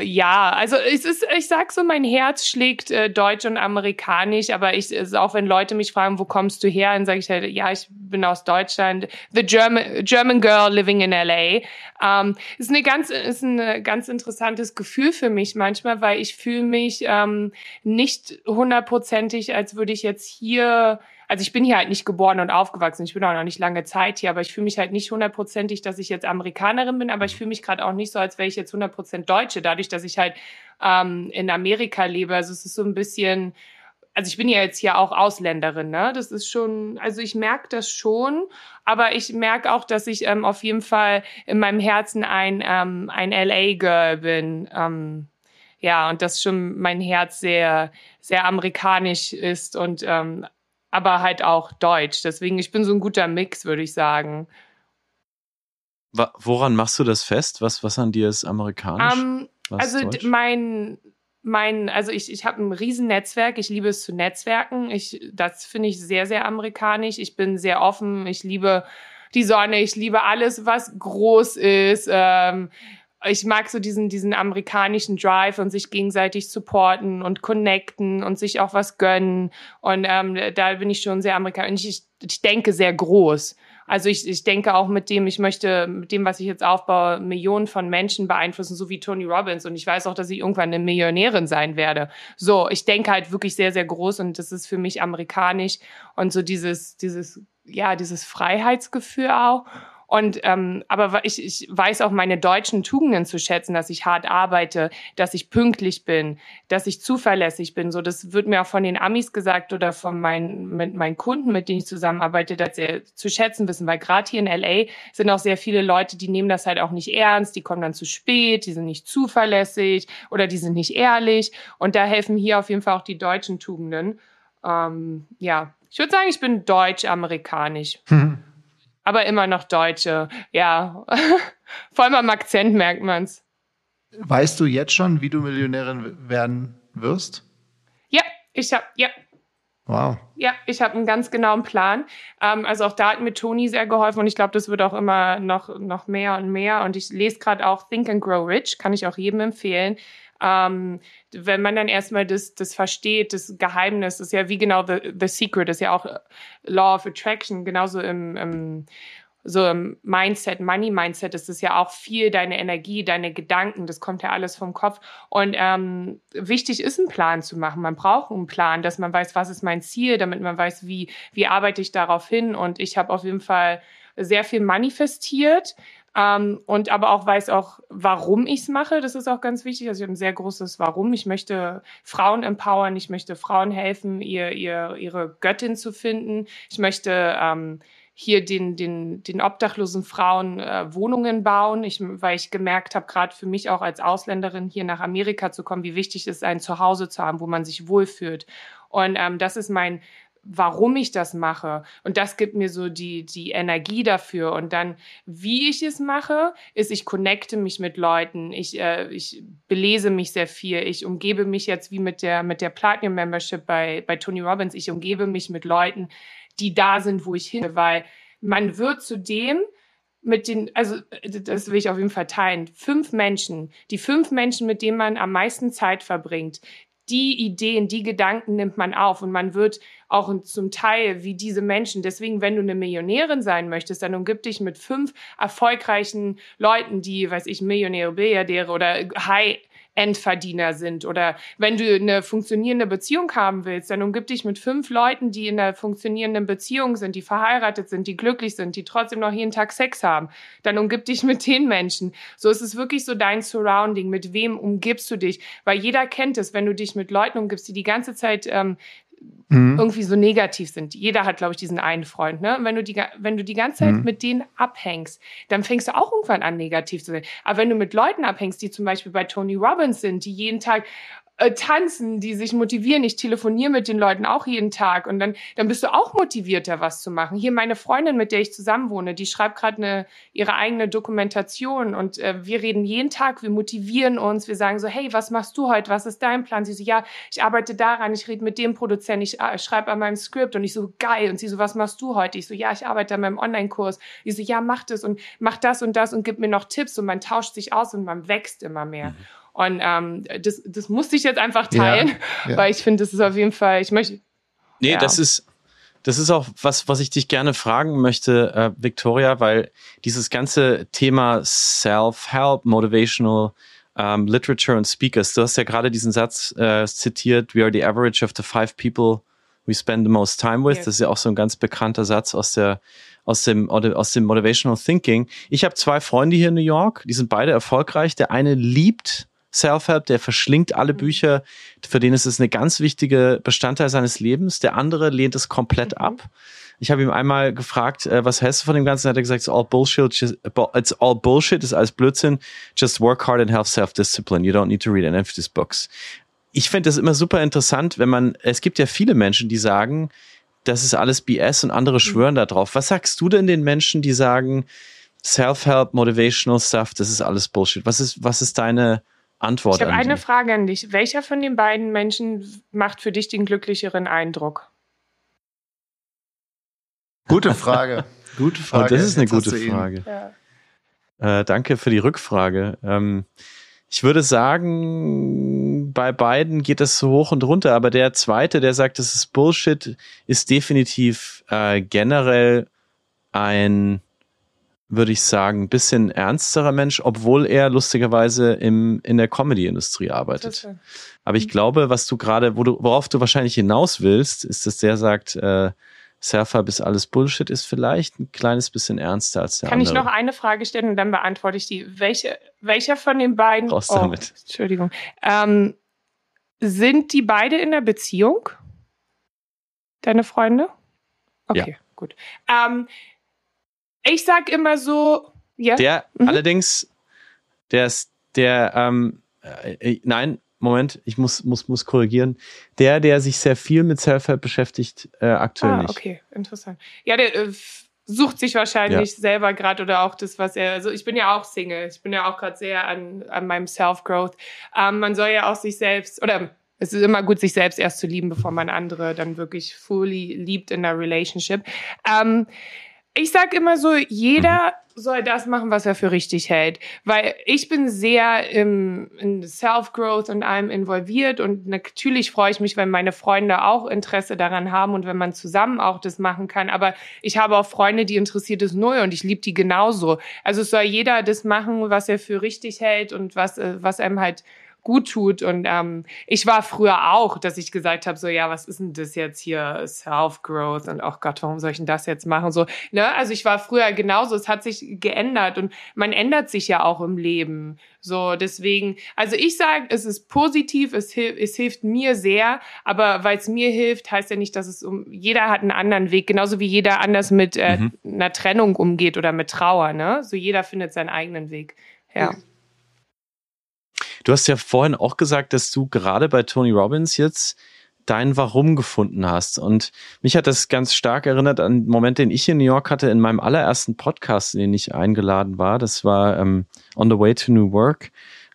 ja, also es ist, ich sag so, mein Herz schlägt äh, deutsch und amerikanisch, aber ich, ist auch wenn Leute mich fragen, wo kommst du her, dann sage ich halt, ja, ich bin aus Deutschland. The German, German girl living in LA. Ähm, ist eine ganz, ist ein ganz interessantes Gefühl für mich manchmal, weil ich fühle mich ähm, nicht hundertprozentig, als würde ich jetzt hier also ich bin hier halt nicht geboren und aufgewachsen, ich bin auch noch nicht lange Zeit hier, aber ich fühle mich halt nicht hundertprozentig, dass ich jetzt Amerikanerin bin, aber ich fühle mich gerade auch nicht so, als wäre ich jetzt hundertprozent Deutsche, dadurch, dass ich halt ähm, in Amerika lebe. Also es ist so ein bisschen, also ich bin ja jetzt hier auch Ausländerin, ne? Das ist schon, also ich merke das schon, aber ich merke auch, dass ich ähm, auf jeden Fall in meinem Herzen ein, ähm, ein LA-Girl bin. Ähm, ja, und dass schon mein Herz sehr, sehr amerikanisch ist und ähm, aber halt auch Deutsch. Deswegen, ich bin so ein guter Mix, würde ich sagen. Woran machst du das fest? Was, was an dir ist amerikanisch? Um, ähm, also Deutsch? mein, mein, also ich, ich habe ein Riesennetzwerk. Ich liebe es zu netzwerken. Ich, das finde ich sehr, sehr amerikanisch. Ich bin sehr offen. Ich liebe die Sonne. Ich liebe alles, was groß ist. Ähm, ich mag so diesen, diesen amerikanischen Drive und sich gegenseitig supporten und connecten und sich auch was gönnen. Und ähm, da bin ich schon sehr amerikanisch. Ich, ich denke sehr groß. Also ich, ich denke auch mit dem, ich möchte mit dem, was ich jetzt aufbaue, Millionen von Menschen beeinflussen, so wie Tony Robbins. Und ich weiß auch, dass ich irgendwann eine Millionärin sein werde. So, ich denke halt wirklich sehr, sehr groß und das ist für mich amerikanisch und so dieses, dieses, ja, dieses Freiheitsgefühl auch. Und ähm, aber ich, ich weiß auch meine deutschen Tugenden zu schätzen, dass ich hart arbeite, dass ich pünktlich bin, dass ich zuverlässig bin. So, das wird mir auch von den Amis gesagt oder von meinen, mit meinen Kunden, mit denen ich zusammenarbeite, dass sie zu schätzen wissen, weil gerade hier in LA sind auch sehr viele Leute, die nehmen das halt auch nicht ernst, die kommen dann zu spät, die sind nicht zuverlässig oder die sind nicht ehrlich. Und da helfen hier auf jeden Fall auch die deutschen Tugenden. Ähm, ja, ich würde sagen, ich bin deutsch-amerikanisch. Hm *laughs* aber immer noch Deutsche. Ja, *laughs* vor allem am Akzent merkt man's. Weißt du jetzt schon, wie du Millionärin werden wirst? Ja, ich habe, ja. Wow. Ja, ich habe einen ganz genauen Plan. Ähm, also auch da hat mir Toni sehr geholfen und ich glaube, das wird auch immer noch, noch mehr und mehr. Und ich lese gerade auch Think and Grow Rich, kann ich auch jedem empfehlen. Ähm, wenn man dann erstmal das, das versteht, das Geheimnis, das ist ja wie genau The, the Secret, das ist ja auch Law of Attraction, genauso im, im so im Mindset, Money Mindset ist es ja auch viel deine Energie, deine Gedanken, das kommt ja alles vom Kopf. Und ähm, wichtig ist, einen Plan zu machen. Man braucht einen Plan, dass man weiß, was ist mein Ziel, damit man weiß, wie, wie arbeite ich darauf hin. Und ich habe auf jeden Fall sehr viel manifestiert. Ähm, und aber auch weiß auch, warum ich es mache. Das ist auch ganz wichtig. Also ich habe ein sehr großes Warum. Ich möchte Frauen empowern. Ich möchte Frauen helfen, ihr, ihr, ihre Göttin zu finden. Ich möchte ähm, hier den, den, den obdachlosen Frauen äh, Wohnungen bauen, ich, weil ich gemerkt habe, gerade für mich auch als Ausländerin hier nach Amerika zu kommen, wie wichtig es ist, ein Zuhause zu haben, wo man sich wohlfühlt. Und ähm, das ist mein warum ich das mache. Und das gibt mir so die, die Energie dafür. Und dann, wie ich es mache, ist, ich connecte mich mit Leuten. Ich, äh, ich belese mich sehr viel. Ich umgebe mich jetzt wie mit der, mit der Platinum Membership bei, bei Tony Robbins. Ich umgebe mich mit Leuten, die da sind, wo ich hin, weil man wird zu dem, mit den, also das will ich auf jeden Fall teilen, fünf Menschen, die fünf Menschen, mit denen man am meisten Zeit verbringt, die Ideen, die Gedanken nimmt man auf und man wird auch zum Teil wie diese Menschen. Deswegen, wenn du eine Millionärin sein möchtest, dann umgib dich mit fünf erfolgreichen Leuten, die, weiß ich, Millionäre, Milliardäre oder High Endverdiener sind. Oder wenn du eine funktionierende Beziehung haben willst, dann umgib dich mit fünf Leuten, die in einer funktionierenden Beziehung sind, die verheiratet sind, die glücklich sind, die trotzdem noch jeden Tag Sex haben. Dann umgib dich mit den Menschen. So ist es wirklich so dein Surrounding. Mit wem umgibst du dich? Weil jeder kennt es, wenn du dich mit Leuten umgibst, die die ganze Zeit ähm, mhm. irgendwie so negativ sind. Jeder hat, glaube ich, diesen einen Freund. Ne? Und wenn du die, wenn du die ganze Zeit mhm. mit denen abhängst, dann fängst du auch irgendwann an, negativ zu sein. Aber wenn du mit Leuten abhängst, die zum Beispiel bei Tony Robbins sind, die jeden Tag äh, tanzen, die sich motivieren. Ich telefoniere mit den Leuten auch jeden Tag und dann, dann bist du auch motivierter, was zu machen. Hier meine Freundin, mit der ich zusammen wohne, die schreibt gerade ihre eigene Dokumentation und äh, wir reden jeden Tag, wir motivieren uns, wir sagen so, hey, was machst du heute? Was ist dein Plan? Sie so, ja, ich arbeite daran, ich rede mit dem Produzenten, ich äh, schreibe an meinem Skript und ich so, geil. Und sie so, was machst du heute? Ich so, ja, ich arbeite an meinem Online-Kurs. Ich so, ja, mach das und mach das und das und gib mir noch Tipps und man tauscht sich aus und man wächst immer mehr. Mhm. Und ähm, das, das musste ich jetzt einfach teilen, ja, ja. weil ich finde, das ist auf jeden Fall, ich möchte. Nee, ja. das ist, das ist auch was, was ich dich gerne fragen möchte, äh, Victoria, weil dieses ganze Thema Self-Help, Motivational ähm, Literature und Speakers, du hast ja gerade diesen Satz äh, zitiert, we are the average of the five people we spend the most time with. Yes. Das ist ja auch so ein ganz bekannter Satz aus der aus dem, aus dem Motivational Thinking. Ich habe zwei Freunde hier in New York, die sind beide erfolgreich. Der eine liebt Self-Help, der verschlingt alle mhm. Bücher, für den ist es eine ganz wichtige Bestandteil seines Lebens. Der andere lehnt es komplett mhm. ab. Ich habe ihm einmal gefragt, äh, was hältst du von dem Ganzen? Hat er gesagt, it's all bullshit, just, it's all bullshit, ist alles Blödsinn. Just work hard and have self-discipline. You don't need to read any of these books. Ich finde das immer super interessant, wenn man, es gibt ja viele Menschen, die sagen, das ist alles BS und andere mhm. schwören da drauf. Was sagst du denn den Menschen, die sagen, Self-Help, Motivational Stuff, das ist alles Bullshit? Was ist, was ist deine, Antwort. Ich habe eine Frage an dich. Welcher von den beiden Menschen macht für dich den glücklicheren Eindruck? Gute Frage. *laughs* Gute Frage. Oh, das ist eine Jetzt gute Frage. Ja. Äh, danke für die Rückfrage. Ähm, ich würde sagen, bei beiden geht es so hoch und runter, aber der zweite, der sagt, das ist Bullshit, ist definitiv äh, generell ein würde ich sagen, ein bisschen ernsterer Mensch, obwohl er lustigerweise im, in der Comedy-Industrie arbeitet. Aber ich mhm. glaube, was du gerade, wo du, worauf du wahrscheinlich hinaus willst, ist, dass der sagt, äh, Self-Help ist alles Bullshit ist vielleicht ein kleines bisschen ernster als der Kann andere. ich noch eine Frage stellen und dann beantworte ich die. Welche, welcher von den beiden? Raus oh, damit. Entschuldigung. Ähm, sind die beide in einer Beziehung? Deine Freunde? Okay, gut. Ähm, ich sag immer so, ja. Der Mhm. allerdings, der ist, der, ähm, äh, äh, nein, Moment, ich muss, muss, muss korrigieren. Der, der sich sehr viel mit Self-Help beschäftigt, äh, aktuell ah, nicht. okay, interessant. Ja, der äh, sucht sich wahrscheinlich selber gerade oder auch das, was er. Also ich bin ja auch Single. Ich bin ja auch gerade sehr an, an meinem Self-Growth. Ähm, man soll ja auch sich selbst oder es ist immer gut, sich selbst erst zu lieben, bevor man andere dann wirklich fully liebt in der Relationship. Ähm, ich sag immer so, jeder soll das machen, was er für richtig hält. Weil ich bin sehr im, in Self-Growth und allem involviert und natürlich freue ich mich, wenn meine Freunde auch Interesse daran haben und wenn man zusammen auch das machen kann. Aber ich habe auch Freunde, die interessiert es null und ich liebe die genauso. Also es soll jeder das machen, was er für richtig hält und was, äh, was einem halt gut tut. Und ähm, ich war früher auch, dass ich gesagt habe, so ja, was ist denn das jetzt hier, Self-Growth und ach Gott, warum soll ich denn das jetzt machen? So, ne? Also ich war früher genauso, es hat sich geändert und man ändert sich ja auch im Leben. So, deswegen, also ich sage, es ist positiv, es, hil es hilft mir sehr, aber weil es mir hilft, heißt ja nicht, dass es um, jeder hat einen anderen Weg, genauso wie jeder anders mit äh, Mhm. einer Trennung umgeht oder mit Trauer, ne? So jeder findet seinen eigenen Weg. Ja. Du hast ja vorhin auch gesagt, dass du gerade bei Tony Robbins jetzt dein Warum gefunden hast. Und mich hat das ganz stark erinnert an den Moment, den ich in New York hatte, in meinem allerersten Podcast, in den ich eingeladen war. Das war ähm, On the Way to New Work,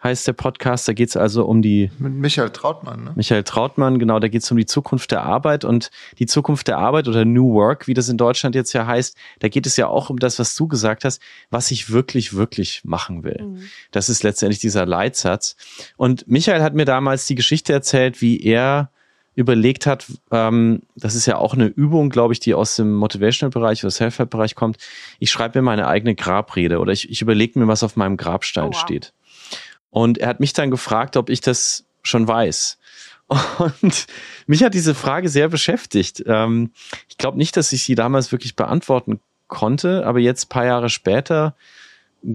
heißt der Podcast. Da geht es also um die Mit Michael Trautmann, ne? Michael Trautmann, genau, da geht es um die Zukunft der Arbeit und die Zukunft der Arbeit oder New Work, wie das in Deutschland jetzt ja heißt, da geht es ja auch um das, was du gesagt hast, was ich wirklich, wirklich machen will. Mhm. Das ist letztendlich dieser Leitsatz. Und Michael hat mir damals die Geschichte erzählt, wie er überlegt hat, ähm, das ist ja auch eine Übung, glaube ich, die aus dem Motivational-Bereich oder Self-Help-Bereich kommt. Ich schreibe mir meine eigene Grabrede oder ich, ich überlege mir, was auf meinem Grabstein Oh, wow. steht. Und er hat mich dann gefragt, ob ich das schon weiß. Und *laughs* mich hat diese Frage sehr beschäftigt. Ähm, ich glaube nicht, dass ich sie damals wirklich beantworten konnte, aber jetzt paar Jahre später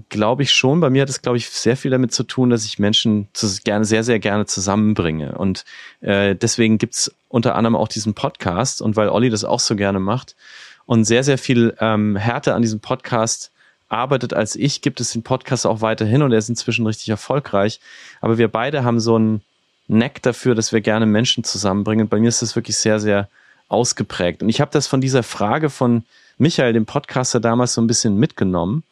glaube ich schon. Bei mir hat es, glaube ich, sehr viel damit zu tun, dass ich Menschen zu, gerne, sehr, sehr gerne zusammenbringe. Und äh, deswegen gibt's unter anderem auch diesen Podcast und weil Olli das auch so gerne macht und sehr, sehr viel ähm, Härte an diesem Podcast arbeitet als ich, gibt es den Podcast auch weiterhin und er ist inzwischen richtig erfolgreich. Aber wir beide haben so einen Neck dafür, dass wir gerne Menschen zusammenbringen. Und bei mir ist das wirklich sehr, sehr ausgeprägt. Und ich habe das von dieser Frage von Michael, dem Podcaster, damals so ein bisschen mitgenommen.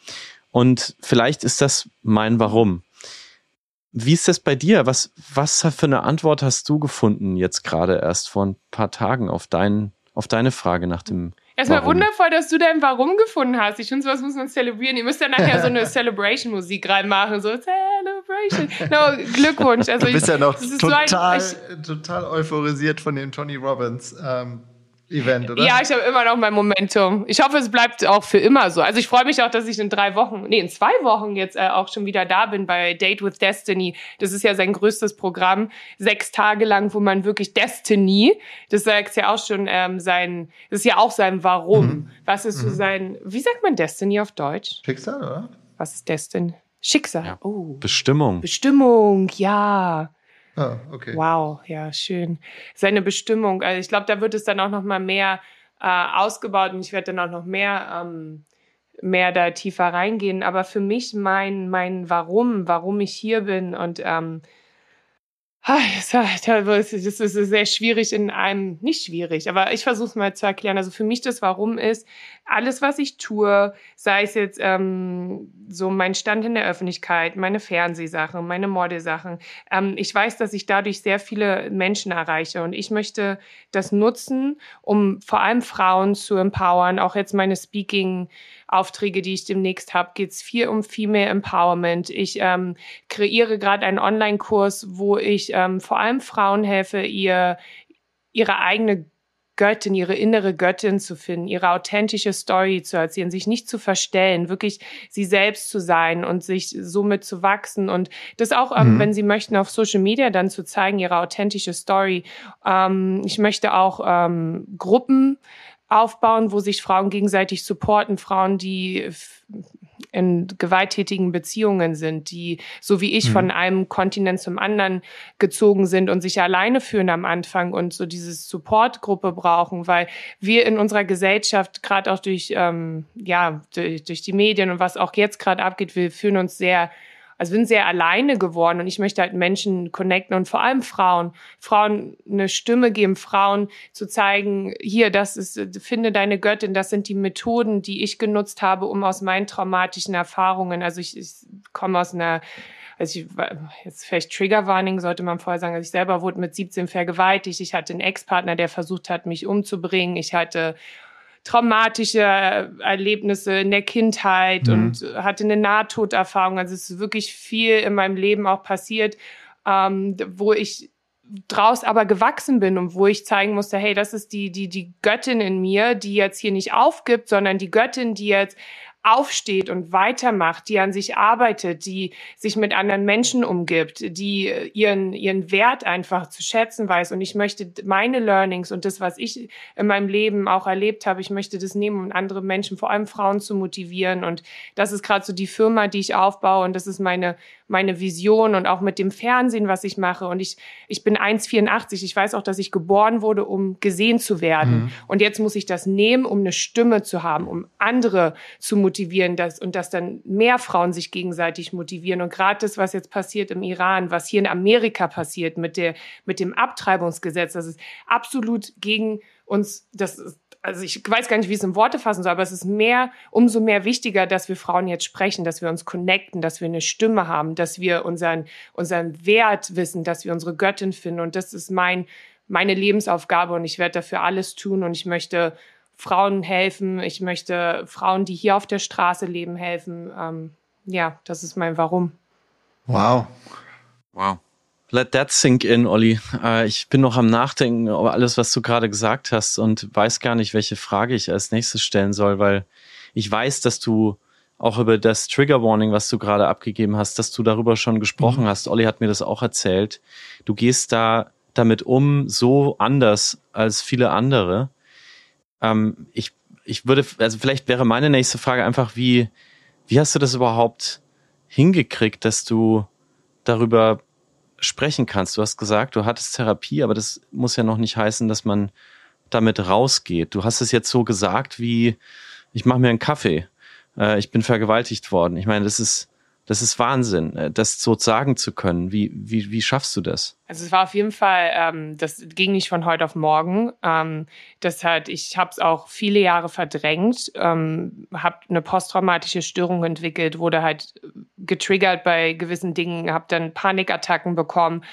Und vielleicht ist das mein Warum. Wie ist das bei dir? Was, was für eine Antwort hast du gefunden jetzt gerade erst vor ein paar Tagen auf, dein, auf deine Frage nach dem Erstmal Warum? wundervoll, dass du dein Warum gefunden hast. Ich finde, sowas muss man zelebrieren. Ihr müsst ja nachher *laughs* so eine Celebration-Musik reinmachen. So, Celebration. No, Glückwunsch. Also Du bist ich, ja noch ist so ein- total, ich- total euphorisiert von dem Tony Robbins ähm, Event, oder? Ja, ich habe immer noch mein Momentum. Ich hoffe, es bleibt auch für immer so. Also ich freue mich auch, dass ich in drei Wochen, nee, in zwei Wochen jetzt äh, auch schon wieder da bin bei Date with Destiny. Das ist ja sein größtes Programm. Sechs Tage lang, wo man wirklich Destiny, das sagt ja auch schon ähm, sein, das ist ja auch sein Warum. Mhm. Was ist so sein, wie sagt man Destiny auf Deutsch? Schicksal, oder? Was ist Destiny? Schicksal. Ja. Oh. Bestimmung? Bestimmung, ja. Ah, okay. Wow, ja, schön. Seine Bestimmung. Also ich glaube, da wird es dann auch noch mal mehr äh, ausgebaut und ich werde dann auch noch mehr ähm, mehr da tiefer reingehen. Aber für mich mein mein Warum, warum ich hier bin und ähm, ah, das ist das ist sehr schwierig in einem, nicht schwierig, aber ich versuche es mal zu erklären. Also für mich das Warum ist, alles, was ich tue, sei es jetzt ähm, so mein Stand in der Öffentlichkeit, meine Fernsehsachen, meine Modesachen, ähm, ich weiß, dass ich dadurch sehr viele Menschen erreiche und ich möchte das nutzen, um vor allem Frauen zu empowern. Auch jetzt meine Speaking-Aufträge, die ich demnächst habe, geht es viel um Female Empowerment. Ich ähm, kreiere gerade einen Online-Kurs, wo ich ähm, vor allem Frauen helfe, ihr ihre eigene Göttin, ihre innere Göttin zu finden, ihre authentische Story zu erzählen, sich nicht zu verstellen, wirklich sie selbst zu sein und sich somit zu wachsen und das auch, ähm, Mhm. wenn sie möchten, auf Social Media dann zu zeigen, ihre authentische Story. Ähm, ich möchte auch ähm, Gruppen aufbauen, wo sich Frauen gegenseitig supporten, Frauen, die in gewalttätigen Beziehungen sind, die so wie ich mhm. von einem Kontinent zum anderen gezogen sind und sich alleine fühlen am Anfang und so dieses Supportgruppe brauchen, weil wir in unserer Gesellschaft gerade auch durch ähm, ja durch, durch die Medien und was auch jetzt gerade abgeht, wir fühlen uns sehr also bin sehr alleine geworden und ich möchte halt Menschen connecten und vor allem Frauen, Frauen eine Stimme geben, Frauen zu zeigen, hier, das ist, finde deine Göttin, das sind die Methoden, die ich genutzt habe, um aus meinen traumatischen Erfahrungen, also ich, ich komme aus einer also ich, jetzt vielleicht Triggerwarning sollte man vorher sagen, also ich selber wurde mit 17 vergewaltigt, ich hatte einen Ex-Partner, der versucht hat, mich umzubringen, ich hatte traumatische Erlebnisse in der Kindheit mhm. und hatte eine Nahtoderfahrung. Also es ist wirklich viel in meinem Leben auch passiert, ähm, wo ich draus aber gewachsen bin und wo ich zeigen musste, hey, das ist die, die, die Göttin in mir, die jetzt hier nicht aufgibt, sondern die Göttin, die jetzt aufsteht und weitermacht, die an sich arbeitet, die sich mit anderen Menschen umgibt, die ihren, ihren Wert einfach zu schätzen weiß. Und ich möchte meine Learnings und das, was ich in meinem Leben auch erlebt habe, ich möchte das nehmen, um andere Menschen, vor allem Frauen zu motivieren. Und das ist gerade so die Firma, die ich aufbaue. Und das ist meine, meine Vision und auch mit dem Fernsehen, was ich mache. Und ich, ich bin 1,84. Ich weiß auch, dass ich geboren wurde, um gesehen zu werden. Mhm. Und jetzt muss ich das nehmen, um eine Stimme zu haben, um andere zu motivieren dass, und dass dann mehr Frauen sich gegenseitig motivieren. Und gerade das, was jetzt passiert im Iran, was hier in Amerika passiert mit, der, mit dem Abtreibungsgesetz, das ist absolut gegen uns, das ist also ich weiß gar nicht, wie ich es in Worte fassen soll, aber es ist mehr, umso mehr wichtiger, dass wir Frauen jetzt sprechen, dass wir uns connecten, dass wir eine Stimme haben, dass wir unseren, unseren Wert wissen, dass wir unsere Göttin finden. Und das ist mein, meine Lebensaufgabe und ich werde dafür alles tun und ich möchte Frauen helfen. Ich möchte Frauen, die hier auf der Straße leben, helfen. Ähm, ja, das ist mein Warum. Wow. Wow. Let that sink in, Olli. Äh, ich bin noch am Nachdenken über alles, was du gerade gesagt hast und weiß gar nicht, welche Frage ich als nächstes stellen soll, weil ich weiß, dass du auch über das Trigger Warning, was du gerade abgegeben hast, dass du darüber schon gesprochen mhm. hast. Olli hat mir das auch erzählt. Du gehst da damit um so anders als viele andere. Ähm, ich, ich würde, also vielleicht wäre meine nächste Frage einfach, wie, wie hast du das überhaupt hingekriegt, dass du darüber sprechen kannst. Du hast gesagt, du hattest Therapie, aber das muss ja noch nicht heißen, dass man damit rausgeht. Du hast es jetzt so gesagt wie, ich mache mir einen Kaffee, äh, ich bin vergewaltigt worden. Ich meine, das ist, das ist Wahnsinn, äh, das so sagen zu können. Wie, wie, wie schaffst du das? Also es war auf jeden Fall, ähm, das ging nicht von heute auf morgen. Ähm, das hat, ich habe es auch viele Jahre verdrängt, ähm, habe eine posttraumatische Störung entwickelt, wurde halt getriggert bei gewissen Dingen, habe dann Panikattacken bekommen.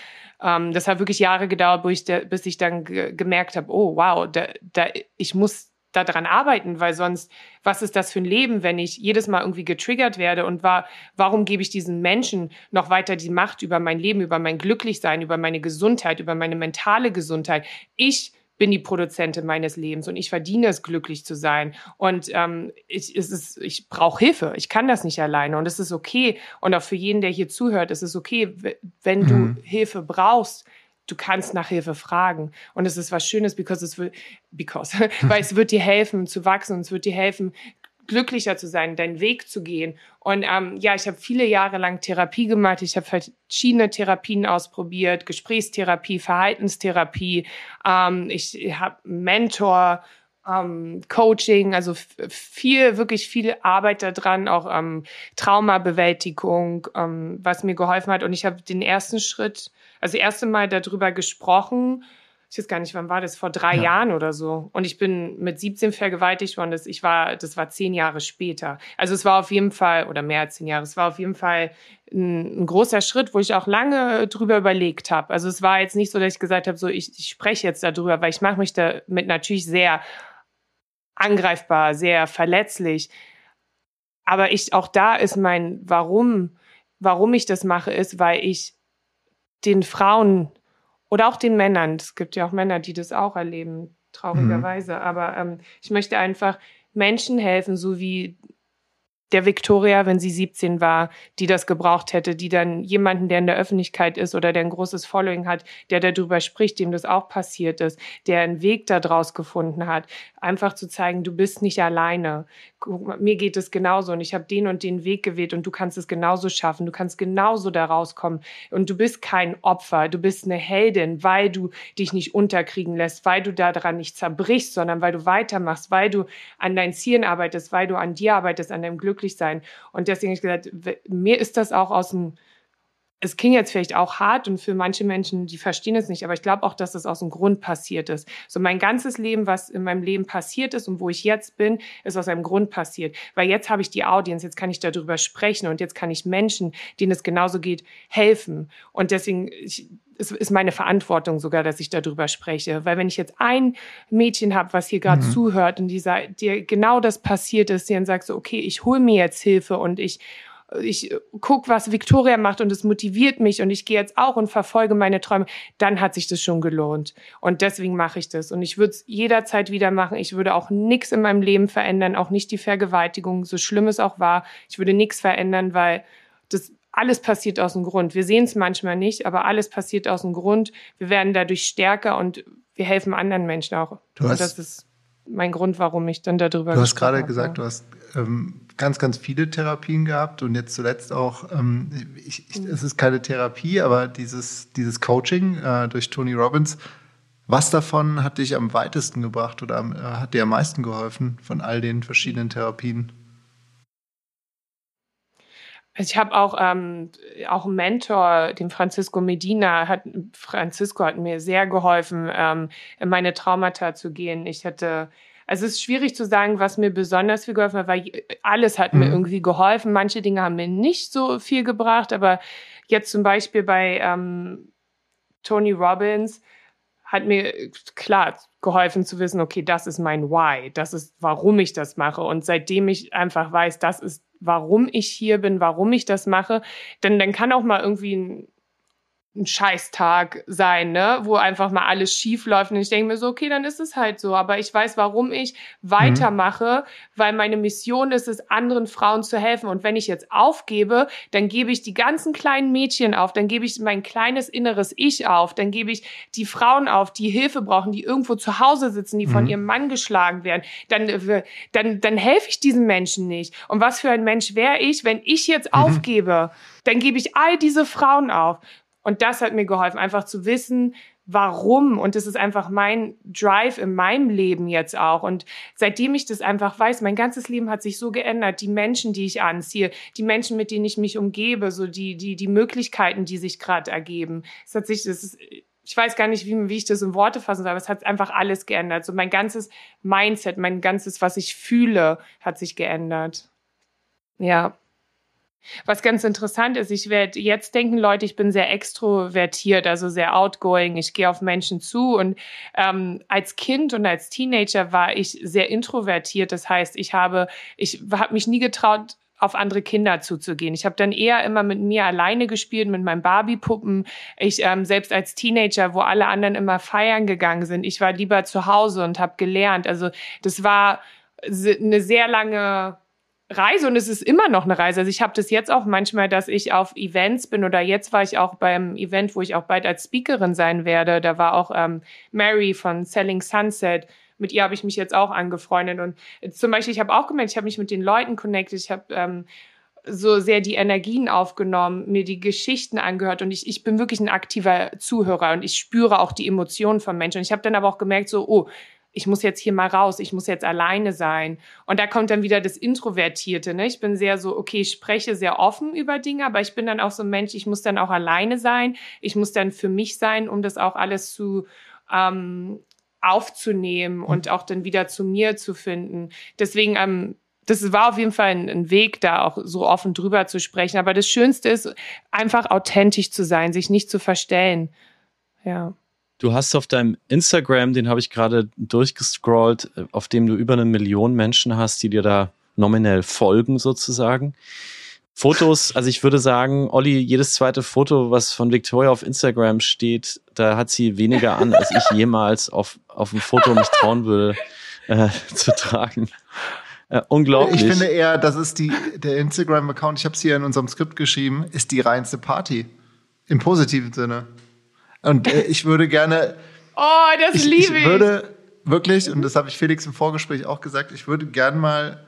Ähm, das hat wirklich Jahre gedauert, bis ich dann gemerkt habe, oh wow, da, da, ich muss daran arbeiten, weil sonst, was ist das für ein Leben, wenn ich jedes Mal irgendwie getriggert werde und war, warum gebe ich diesen Menschen noch weiter die Macht über mein Leben, über mein Glücklichsein, über meine Gesundheit, über meine mentale Gesundheit? Ich bin die Produzentin meines Lebens und ich verdiene es, glücklich zu sein. Und ähm, ich, es ist, ich brauche Hilfe. Ich kann das nicht alleine. Und es ist okay. Und auch für jeden, der hier zuhört, es ist okay, wenn du mhm. Hilfe brauchst du kannst nach Hilfe fragen. Und es ist was Schönes, because es wird, because, *laughs* weil es wird dir helfen zu wachsen und es wird dir helfen, glücklicher zu sein, deinen Weg zu gehen. Und ähm, ja, ich habe viele Jahre lang Therapie gemacht. Ich habe verschiedene Therapien ausprobiert, Gesprächstherapie, Verhaltenstherapie. Ähm, ich habe Mentor, ähm, Coaching, also viel, wirklich viel Arbeit daran, auch ähm, Traumabewältigung, ähm, was mir geholfen hat. Und ich habe den ersten Schritt also das erste Mal darüber gesprochen, ich weiß gar nicht, wann war das, vor drei ja. Jahren oder so. Und ich bin mit 17 vergewaltigt worden. Das, ich war, das war zehn Jahre später. Also es war auf jeden Fall, oder mehr als zehn Jahre, es war auf jeden Fall ein, ein großer Schritt, wo ich auch lange drüber überlegt habe. Also es war jetzt nicht so, dass ich gesagt habe, so ich, ich spreche jetzt darüber, weil ich mache mich damit natürlich sehr angreifbar, sehr verletzlich. Aber ich, auch da ist mein Warum, warum ich das mache, ist, weil ich den Frauen oder auch den Männern, es gibt ja auch Männer, die das auch erleben, traurigerweise, mhm. aber ähm, ich möchte einfach Menschen helfen, so wie der Victoria, wenn sie 17 war, die das gebraucht hätte, die dann jemanden, der in der Öffentlichkeit ist oder der ein großes Following hat, der darüber spricht, dem das auch passiert ist, der einen Weg daraus gefunden hat, einfach zu zeigen, du bist nicht alleine. Mir geht es genauso und ich habe den und den Weg gewählt und du kannst es genauso schaffen, du kannst genauso da rauskommen und du bist kein Opfer, du bist eine Heldin, weil du dich nicht unterkriegen lässt, weil du daran nicht zerbrichst, sondern weil du weitermachst, weil du an deinen Zielen arbeitest, weil du an dir arbeitest, an deinem Glück glücklich sein. Und deswegen habe ich gesagt, mir ist das auch aus dem, es klingt jetzt vielleicht auch hart und für manche Menschen, die verstehen es nicht, aber ich glaube auch, dass das aus dem Grund passiert ist. So mein ganzes Leben, was in meinem Leben passiert ist und wo ich jetzt bin, ist aus einem Grund passiert. Weil jetzt habe ich die Audience, jetzt kann ich darüber sprechen und jetzt kann ich Menschen, denen es genauso geht, helfen. Und deswegen, ich, es ist meine Verantwortung sogar, dass ich darüber spreche. Weil wenn ich jetzt ein Mädchen habe, was hier gerade mhm. zuhört und die dir genau das passiert ist, die dann sagst du, okay, ich hole mir jetzt Hilfe und ich ich guck, was Victoria macht und es motiviert mich und ich gehe jetzt auch und verfolge meine Träume, dann hat sich das schon gelohnt. Und deswegen mache ich das. Und ich würde es jederzeit wieder machen. Ich würde auch nichts in meinem Leben verändern, auch nicht die Vergewaltigung, so schlimm es auch war. Ich würde nichts verändern, weil das alles passiert aus dem Grund. Wir sehen es manchmal nicht, aber alles passiert aus dem Grund. Wir werden dadurch stärker und wir helfen anderen Menschen auch. Du hast, das ist mein Grund, warum ich dann darüber Du hast gerade gesagt, du hast ähm, ganz, ganz viele Therapien gehabt und jetzt zuletzt auch, ähm, ich, ich, es ist keine Therapie, aber dieses, dieses Coaching äh, durch Tony Robbins. Was davon hat dich am weitesten gebracht oder äh, hat dir am meisten geholfen von all den verschiedenen Therapien? Ich habe auch, ähm, auch einen Mentor, den Francisco Medina, hat, Francisco hat mir sehr geholfen, ähm, in meine Traumata zu gehen. Ich hatte, also es ist schwierig zu sagen, was mir besonders viel geholfen hat, weil alles hat mhm. mir irgendwie geholfen. Manche Dinge haben mir nicht so viel gebracht, aber jetzt zum Beispiel bei ähm, Tony Robbins hat mir klar geholfen zu wissen, okay, das ist mein Why, das ist, warum ich das mache. Und seitdem ich einfach weiß, das ist warum ich hier bin, warum ich das mache. Denn dann kann auch mal irgendwie ein ein Scheißtag sein, ne, wo einfach mal alles schief läuft und ich denke mir so, okay, dann ist es halt so, aber ich weiß, warum ich weitermache, mhm. weil meine Mission ist es, anderen Frauen zu helfen und wenn ich jetzt aufgebe, dann gebe ich die ganzen kleinen Mädchen auf, dann gebe ich mein kleines inneres Ich auf, dann gebe ich die Frauen auf, die Hilfe brauchen, die irgendwo zu Hause sitzen, die mhm. von ihrem Mann geschlagen werden, dann äh, dann dann helfe ich diesen Menschen nicht. Und was für ein Mensch wäre ich, wenn ich jetzt mhm. aufgebe? Dann gebe ich all diese Frauen auf. Und das hat mir geholfen, einfach zu wissen, warum. Und das ist einfach mein Drive in meinem Leben jetzt auch. Und seitdem ich das einfach weiß, mein ganzes Leben hat sich so geändert. Die Menschen, die ich anziehe, die Menschen, mit denen ich mich umgebe, so die, die, die Möglichkeiten, die sich gerade ergeben. Es hat sich, das ist, ich weiß gar nicht, wie, wie ich das in Worte fassen soll, aber es hat einfach alles geändert. So mein ganzes Mindset, mein ganzes, was ich fühle, hat sich geändert. Ja. Was ganz interessant ist, ich werde jetzt denken, Leute, ich bin sehr extrovertiert, also sehr outgoing. Ich gehe auf Menschen zu und ähm, als Kind und als Teenager war ich sehr introvertiert. Das heißt, ich habe, ich habe mich nie getraut, auf andere Kinder zuzugehen. Ich habe dann eher immer mit mir alleine gespielt, mit meinen Barbie-Puppen. Ich ähm, selbst als Teenager, wo alle anderen immer feiern gegangen sind, ich war lieber zu Hause und habe gelernt. Also das war eine sehr lange Reise und es ist immer noch eine Reise. Also ich habe das jetzt auch manchmal, dass ich auf Events bin oder jetzt war ich auch beim Event, wo ich auch bald als Speakerin sein werde. Da war auch ähm, Mary von Selling Sunset. Mit ihr habe ich mich jetzt auch angefreundet und zum Beispiel ich habe auch gemerkt, ich habe mich mit den Leuten connected. Ich habe ähm, so sehr die Energien aufgenommen, mir die Geschichten angehört und ich, ich bin wirklich ein aktiver Zuhörer und ich spüre auch die Emotionen von Menschen. Und ich habe dann aber auch gemerkt, so, oh, ich muss jetzt hier mal raus, ich muss jetzt alleine sein. Und da kommt dann wieder das Introvertierte. Ne? Ich bin sehr so, okay, ich spreche sehr offen über Dinge, aber ich bin dann auch so ein Mensch, ich muss dann auch alleine sein. Ich muss dann für mich sein, um das auch alles zu ähm, aufzunehmen und auch dann wieder zu mir zu finden. Deswegen, ähm, das war auf jeden Fall ein, ein, Weg, da auch so offen drüber zu sprechen. Aber das Schönste ist, einfach authentisch zu sein, sich nicht zu verstellen. Ja. Du hast auf deinem Instagram, den habe ich gerade durchgescrollt, äh, auf dem du über eine Million Menschen hast, die dir da nominell folgen sozusagen. Fotos, also ich würde sagen, Olli, jedes zweite Foto, was von Victoria auf Instagram steht, da hat sie weniger an, als ich *laughs* jemals auf, auf ein Foto mich trauen würde äh, *laughs* zu tragen. Ja, unglaublich. Ich finde eher, das ist die, der Instagram-Account, ich habe es hier in unserem Skript geschrieben, ist die reinste Party. Im positiven Sinne. Und äh, ich würde gerne. Oh, das liebe ich. Ich würde wirklich, und das habe ich Felix im Vorgespräch auch gesagt, ich würde gern mal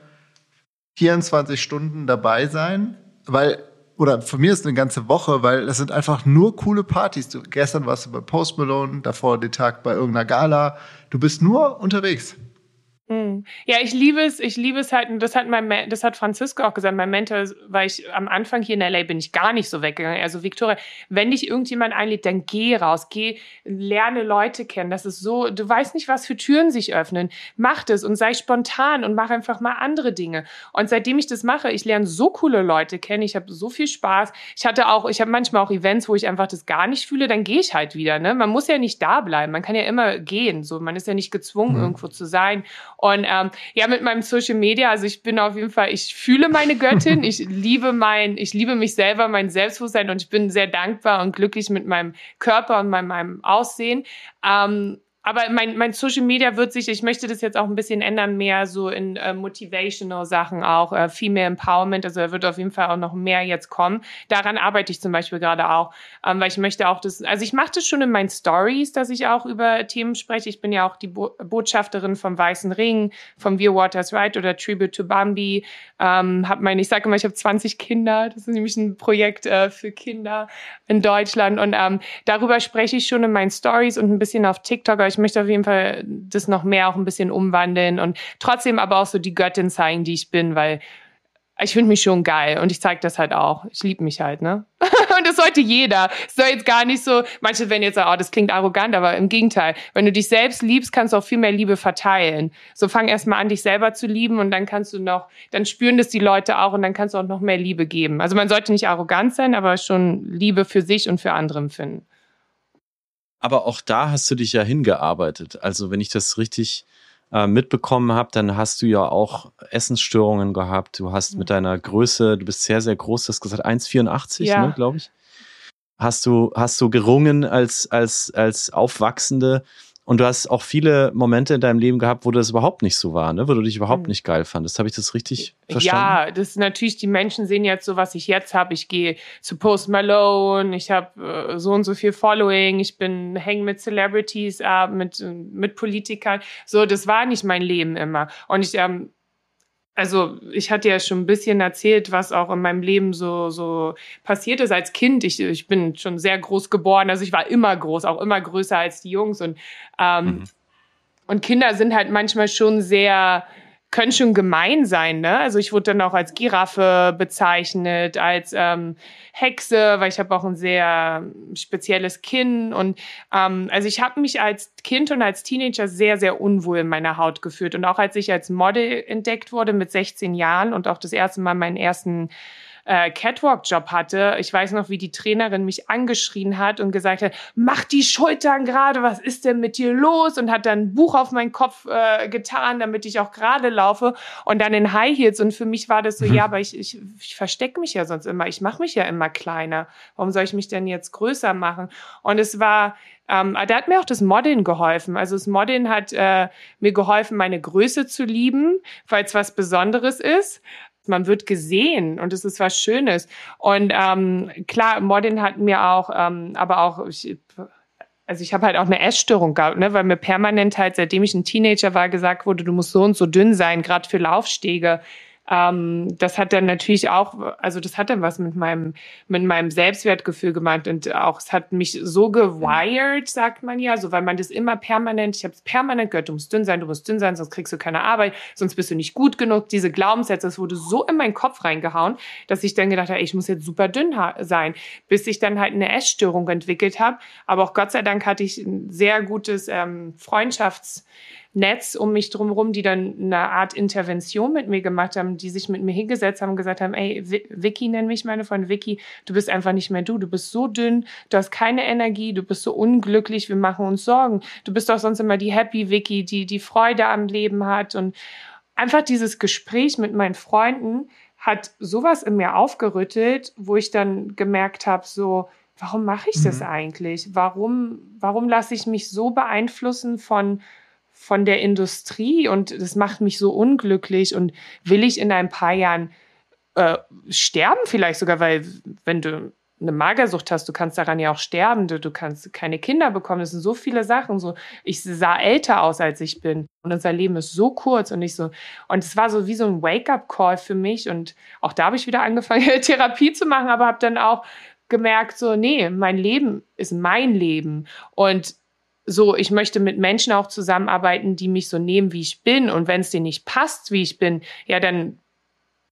24 Stunden dabei sein, weil, oder von mir ist eine ganze Woche, weil das sind einfach nur coole Partys. Du, gestern warst du bei Post Malone, davor den Tag bei irgendeiner Gala. Du bist nur unterwegs. Hm. Ja, ich liebe es, ich liebe es halt, und das hat mein, das hat Francisco auch gesagt, mein Mentor, weil ich am Anfang hier in LA bin ich gar nicht so weggegangen. Also Victoria, wenn dich irgendjemand einlädt, dann geh raus, geh, lerne Leute kennen. Das ist so, du weißt nicht, was für Türen sich öffnen. Mach das und sei spontan und mach einfach mal andere Dinge. Und seitdem ich das mache, ich lerne so coole Leute kennen, ich habe so viel Spaß. Ich hatte auch, ich habe manchmal auch Events, wo ich einfach das gar nicht fühle, dann gehe ich halt wieder. Ne? Man muss ja nicht da bleiben, man kann ja immer gehen. So, man ist ja nicht gezwungen, mhm. irgendwo zu sein. Und ähm, ja, mit meinem Social Media, also ich bin auf jeden Fall, ich fühle meine Göttin, ich *laughs* liebe mein, ich liebe mich selber, mein Selbstbewusstsein und ich bin sehr dankbar und glücklich mit meinem Körper und meinem, meinem Aussehen. Ähm, aber mein, mein Social Media wird sich, ich möchte das jetzt auch ein bisschen ändern, mehr so in äh, motivational Sachen auch, äh, Female Empowerment, also da wird auf jeden Fall auch noch mehr jetzt kommen. Daran arbeite ich zum Beispiel gerade auch, ähm, weil ich möchte auch das, also ich mache das schon in meinen Stories, dass ich auch über Themen spreche. Ich bin ja auch die Bo Botschafterin vom Weißen Ring, vom Wir Waters Right oder Tribute to Bambi. Ähm, hab meine, ich sage immer, ich habe 20 Kinder. Das ist nämlich ein Projekt äh, für Kinder in Deutschland und ähm, darüber spreche ich schon in meinen Stories und ein bisschen auf TikTok. Aber ich möchte auf jeden Fall das noch mehr auch ein bisschen umwandeln und trotzdem aber auch so die Göttin zeigen, die ich bin, weil ich finde mich schon geil und ich zeige das halt auch. Ich liebe mich halt, ne? *laughs* und das sollte jeder. Es soll jetzt gar nicht so, manche werden jetzt sagen, oh, das klingt arrogant, aber im Gegenteil. Wenn du dich selbst liebst, kannst du auch viel mehr Liebe verteilen. So fang erst mal an, dich selber zu lieben und dann kannst du noch, dann spüren das die Leute auch und dann kannst du auch noch mehr Liebe geben. Also man sollte nicht arrogant sein, aber schon Liebe für sich und für andere empfinden. Aber auch da hast du dich ja hingearbeitet. Also wenn ich das richtig äh, mitbekommen habe, dann hast du ja auch Essensstörungen gehabt. Du hast mit deiner Größe, du bist sehr, sehr groß, du hast gesagt 1,84, ja. ne, glaube ich. Hast du, hast du gerungen als, als, als Aufwachsende und du hast auch viele Momente in deinem Leben gehabt, wo das überhaupt nicht so war, ne? wo du dich überhaupt hm. nicht geil fandest. Habe ich das richtig verstanden? Ja, das ist natürlich, die Menschen sehen jetzt so, was ich jetzt habe. Ich gehe zu Post Malone, ich habe äh, so und so viel Following, ich bin hängen mit Celebrities ab, mit, mit Politikern. So, das war nicht mein Leben immer. Und ich ähm, also ich hatte ja schon ein bisschen erzählt, was auch in meinem Leben so, so passiert ist als Kind. Ich, ich bin schon sehr groß geboren, also ich war immer groß, auch immer größer als die Jungs. Und, ähm, mhm. und Kinder sind halt manchmal schon sehr, können schon gemein sein, ne? Also ich wurde dann auch als Giraffe bezeichnet, als ähm, Hexe, weil ich habe auch ein sehr spezielles Kinn und ähm, also ich habe mich als Kind und als Teenager sehr sehr unwohl in meiner Haut gefühlt und auch als ich als Model entdeckt wurde mit 16 Jahren und auch das erste Mal meinen ersten äh, Catwalk-Job hatte. Ich weiß noch, wie die Trainerin mich angeschrien hat und gesagt hat, mach die Schultern gerade, was ist denn mit dir los? Und hat dann ein Buch auf meinen Kopf äh, getan, damit ich auch gerade laufe und dann in High Heels. Und für mich war das so, mhm. ja, aber ich, ich, ich verstecke mich ja sonst immer. Ich mache mich ja immer kleiner. Warum soll ich mich denn jetzt größer machen? Und es war ähm, da hat mir auch das Modeln geholfen. Also das Modeln hat äh, mir geholfen, meine Größe zu lieben, weil es was Besonderes ist man wird gesehen und es ist was Schönes. Und ähm, klar, Modin hat mir auch, ähm, aber auch, ich, also ich habe halt auch eine Essstörung gehabt, ne, weil mir permanent halt, seitdem ich ein Teenager war, gesagt wurde, du musst so und so dünn sein, gerade für Laufstege. Ähm, das hat dann natürlich auch, also das hat dann was mit meinem, mit meinem Selbstwertgefühl gemacht und auch, es hat mich so gewired, sagt man ja, so, weil man das immer permanent, ich habe es permanent gehört, du musst dünn sein, du musst dünn sein, sonst kriegst du keine Arbeit, sonst bist du nicht gut genug. Diese Glaubenssätze, das wurde so in meinen Kopf reingehauen, dass ich dann gedacht habe, ich muss jetzt super dünn sein, bis ich dann halt eine Essstörung entwickelt habe. Aber auch Gott sei Dank hatte ich ein sehr gutes ähm, Freundschafts- Netz um mich drumherum, die dann eine Art Intervention mit mir gemacht haben, die sich mit mir hingesetzt haben und gesagt haben, ey, Vicky, nenn mich meine Freundin Vicky, du bist einfach nicht mehr du, du bist so dünn, du hast keine Energie, du bist so unglücklich, wir machen uns Sorgen. Du bist doch sonst immer die Happy Vicky, die die Freude am Leben hat und einfach dieses Gespräch mit meinen Freunden hat sowas in mir aufgerüttelt, wo ich dann gemerkt habe, so, warum mache ich das mhm. eigentlich? Warum, warum lasse ich mich so beeinflussen von von der Industrie und das macht mich so unglücklich und will ich in ein paar Jahren äh, sterben vielleicht sogar, weil wenn du eine Magersucht hast, du kannst daran ja auch sterben, du, du kannst keine Kinder bekommen. Das sind so viele Sachen. So, ich sah älter aus, als ich bin. Und unser Leben ist so kurz und ich so. Und es war so wie so ein Wake-up-Call für mich. Und auch da habe ich wieder angefangen, *laughs* Therapie zu machen, aber habe dann auch gemerkt, so, nee, mein Leben ist mein Leben. Und so, ich möchte mit Menschen auch zusammenarbeiten, die mich so nehmen, wie ich bin. Und wenn es denen nicht passt, wie ich bin, ja, dann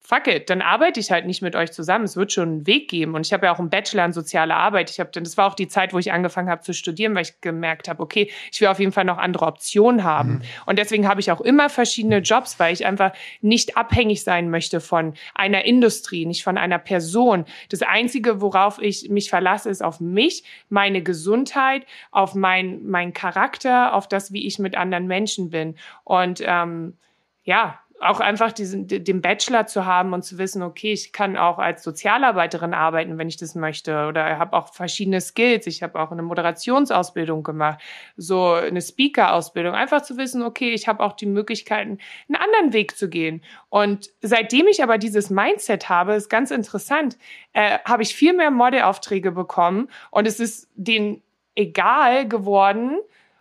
fuck it, dann arbeite ich halt nicht mit euch zusammen. Es wird schon einen Weg geben. Und ich habe ja auch einen Bachelor in soziale Arbeit. Ich habe, das war auch die Zeit, wo ich angefangen habe zu studieren, weil ich gemerkt habe, okay, ich will auf jeden Fall noch andere Optionen haben. Mhm. Und deswegen habe ich auch immer verschiedene Jobs, weil ich einfach nicht abhängig sein möchte von einer Industrie, nicht von einer Person. Das Einzige, worauf ich mich verlasse, ist auf mich, meine Gesundheit, auf mein, mein Charakter, auf das, wie ich mit anderen Menschen bin. Und ähm, ja, auch einfach diesen, den Bachelor zu haben und zu wissen, okay, ich kann auch als Sozialarbeiterin arbeiten, wenn ich das möchte. Oder ich habe auch verschiedene Skills. Ich habe auch eine Moderationsausbildung gemacht, so eine Speaker-Ausbildung. Einfach zu wissen, okay, ich habe auch die Möglichkeiten, einen anderen Weg zu gehen. Und seitdem ich aber dieses Mindset habe, ist ganz interessant, äh, habe ich viel mehr Modelaufträge bekommen und es ist denen egal geworden,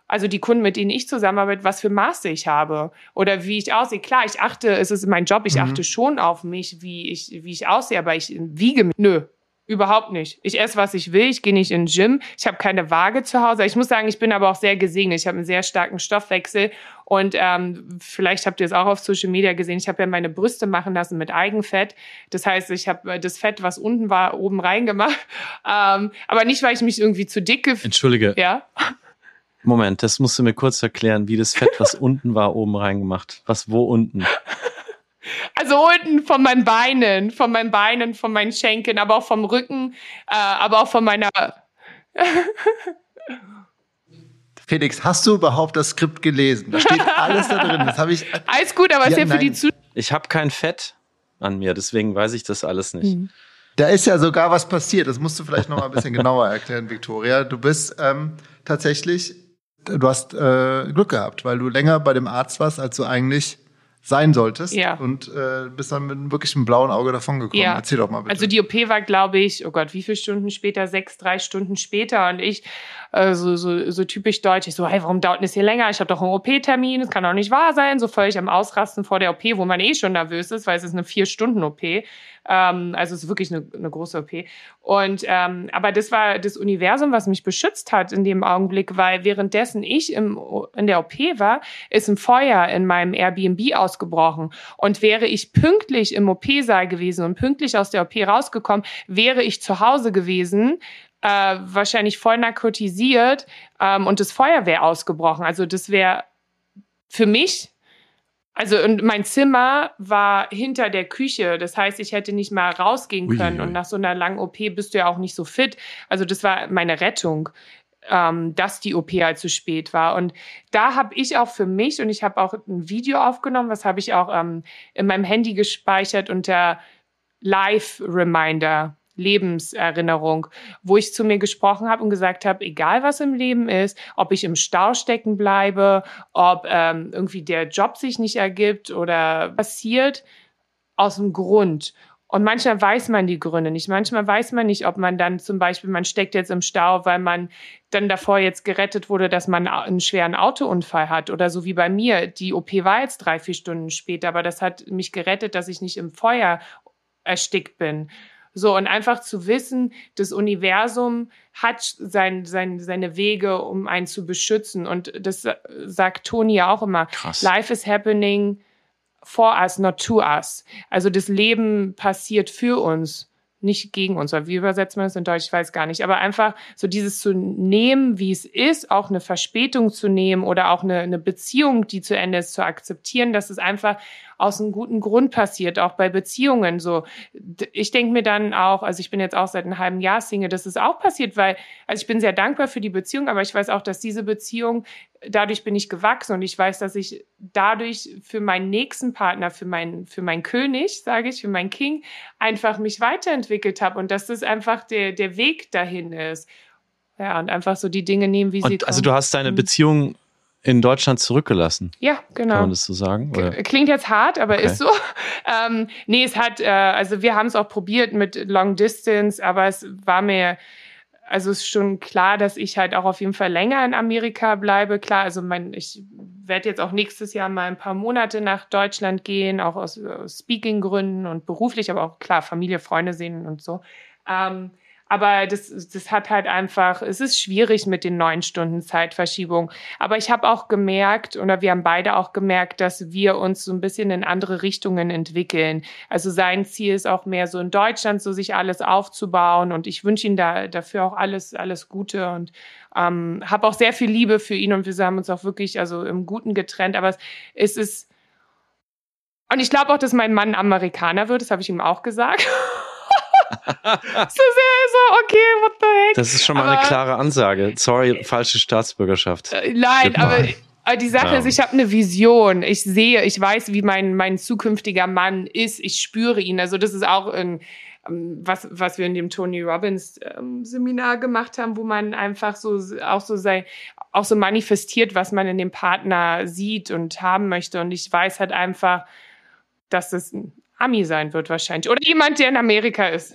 also die Kunden, mit denen ich zusammenarbeite, was für Maße ich habe oder wie ich aussehe. Klar, ich achte, es ist mein Job, ich mhm. achte schon auf mich, wie ich, wie ich aussehe, aber ich wiege mich. Nö, Überhaupt nicht. Ich esse, was ich will. Ich gehe nicht in den Gym. Ich habe keine Waage zu Hause. Ich muss sagen, ich bin aber auch sehr gesegnet. Ich habe einen sehr starken Stoffwechsel. Und ähm, vielleicht habt ihr es auch auf Social Media gesehen. Ich habe ja meine Brüste machen lassen mit Eigenfett. Das heißt, ich habe das Fett, was unten war, oben reingemacht. *laughs* Ähm, aber nicht, weil ich mich irgendwie zu dick gefühlt Entschuldige. Ja. Moment, das musst du mir kurz erklären, wie das Fett, was *laughs* unten war, oben reingemacht. Was wo unten? *laughs* Also unten von meinen Beinen, von meinen Beinen, von meinen Schenkeln, aber auch vom Rücken, äh, aber auch von meiner. *laughs* Felix, hast du überhaupt das Skript gelesen? Da steht alles da drin. Das habe ich. Alles gut, aber ja, ist ja für die Zu Ich habe kein Fett an mir, deswegen weiß ich das alles nicht. Hm. Da ist ja sogar was passiert. Das musst du vielleicht noch mal ein bisschen genauer erklären, Victoria. Du bist ähm, tatsächlich du hast äh, Glück gehabt, weil du länger bei dem Arzt warst, als du eigentlich sein solltest. Ja. Und äh, bist dann mit wirklich einem blauen Auge davon gekommen. Ja. Erzähl doch mal bitte. Also die OP war, glaube ich, oh Gott, wie viele Stunden später? Sechs, drei Stunden später. Und ich, äh, so, so, so typisch deutsch, ich so, hey, warum dauert das hier länger? Ich habe doch einen OP-Termin, das kann doch nicht wahr sein. So völlig am Ausrasten vor der OP, wo man eh schon nervös ist, weil es ist eine Vier-Stunden-OP. Ähm, also es ist wirklich eine, eine große OP. Und ähm, aber das war das Universum, was mich beschützt hat in dem Augenblick, weil währenddessen ich im, in der OP war, ist ein Feuer in meinem Airbnb ausgebrochen. Und wäre ich pünktlich im OP-Saal gewesen und pünktlich aus der OP rausgekommen, wäre ich zu Hause gewesen, äh, wahrscheinlich voll narkotisiert ähm, und das Feuer wäre ausgebrochen. Also das wäre für mich also und mein Zimmer war hinter der Küche. Das heißt, ich hätte nicht mal rausgehen können. Ui, Und nach so einer langen OP bist du ja auch nicht so fit. Also das war meine Rettung, ähm, dass die OP halt zu spät war. Und da habe ich auch für mich und ich habe auch ein Video aufgenommen, was habe ich auch ähm, in meinem Handy gespeichert unter Live Reminder. Lebenserinnerung, wo ich zu mir gesprochen habe und gesagt habe, egal was im Leben ist, ob ich im Stau stecken bleibe, ob ähm, irgendwie der Job sich nicht ergibt oder passiert, aus dem Grund. Und manchmal weiß man die Gründe nicht. Manchmal weiß man nicht, ob man dann zum Beispiel, man steckt jetzt im Stau, weil man dann davor jetzt gerettet wurde, dass man einen schweren Autounfall hat. Oder so wie bei mir. Die OP war jetzt drei, vier Stunden später, aber das hat mich gerettet, dass ich nicht im Feuer erstickt bin. So, und einfach zu wissen, das Universum hat sein, sein, seine Wege, um einen zu beschützen. Und das sagt Toni ja auch immer. Krass. Life is happening for us, not to us. Also das Leben passiert für uns nicht gegen uns. Wie übersetzt man das in Deutsch? Ich weiß gar nicht. Aber einfach so dieses zu nehmen, wie es ist, auch eine Verspätung zu nehmen oder auch eine, eine Beziehung, die zu Ende ist, zu akzeptieren, dass es einfach aus einem guten Grund passiert, auch bei Beziehungen. So, ich denke mir dann auch, also ich bin jetzt auch seit einem halben Jahr Single, dass es auch passiert, weil, also ich bin sehr dankbar für die Beziehung, aber ich weiß auch, dass diese Beziehung, dadurch bin ich gewachsen und ich weiß, dass ich dadurch für meinen nächsten Partner, für meinen, für meinen König, sage ich, für meinen King, einfach mich weiterentwickelt habe und dass das einfach der, der Weg dahin ist. Ja, und einfach so die Dinge nehmen, wie und sie kommen. Also du hast deine mhm. Beziehung in Deutschland zurückgelassen. Ja, genau. Kann man das so sagen? Oder? Klingt jetzt hart, aber Okay. ist so. *laughs* Ähm, nee, es hat, äh, also wir haben es auch probiert mit Long Distance, aber es war mir, also ist schon klar, dass ich halt auch auf jeden Fall länger in Amerika bleibe. Klar, also mein, ich werde jetzt auch nächstes Jahr mal ein paar Monate nach Deutschland gehen, auch aus, aus Speaking-Gründen und beruflich, aber auch klar, Familie, Freunde sehen und so. Ähm, aber das, das hat halt einfach, es ist schwierig mit den neun Stunden Zeitverschiebung. Aber ich habe auch gemerkt, oder wir haben beide auch gemerkt, dass wir uns so ein bisschen in andere Richtungen entwickeln. Also sein Ziel ist auch mehr so in Deutschland, so sich alles aufzubauen. Und ich wünsche ihm da dafür auch alles, alles Gute und ähm, habe auch sehr viel Liebe für ihn und wir haben uns auch wirklich also im Guten getrennt. Aber es, ist und ich glaube auch, dass mein Mann Amerikaner wird. Das habe ich ihm auch gesagt. *laughs* so sehr so, okay, what the heck. Das ist schon mal eine Aber- klare Ansage. Sorry, falsche Staatsbürgerschaft. Äh, Nein, Goodbye. aber, aber die Sache Ja. ist, ich habe eine Vision. Ich sehe, ich weiß, wie mein, mein zukünftiger Mann ist. Ich spüre ihn. Also das ist auch ein, ähm, was, was wir in dem Tony Robbins ähm, Seminar gemacht haben, wo man einfach so auch so sei, auch so manifestiert, was man in dem Partner sieht und haben möchte. Und ich weiß halt einfach, dass das ein Ami sein wird wahrscheinlich. Oder jemand, der in Amerika ist.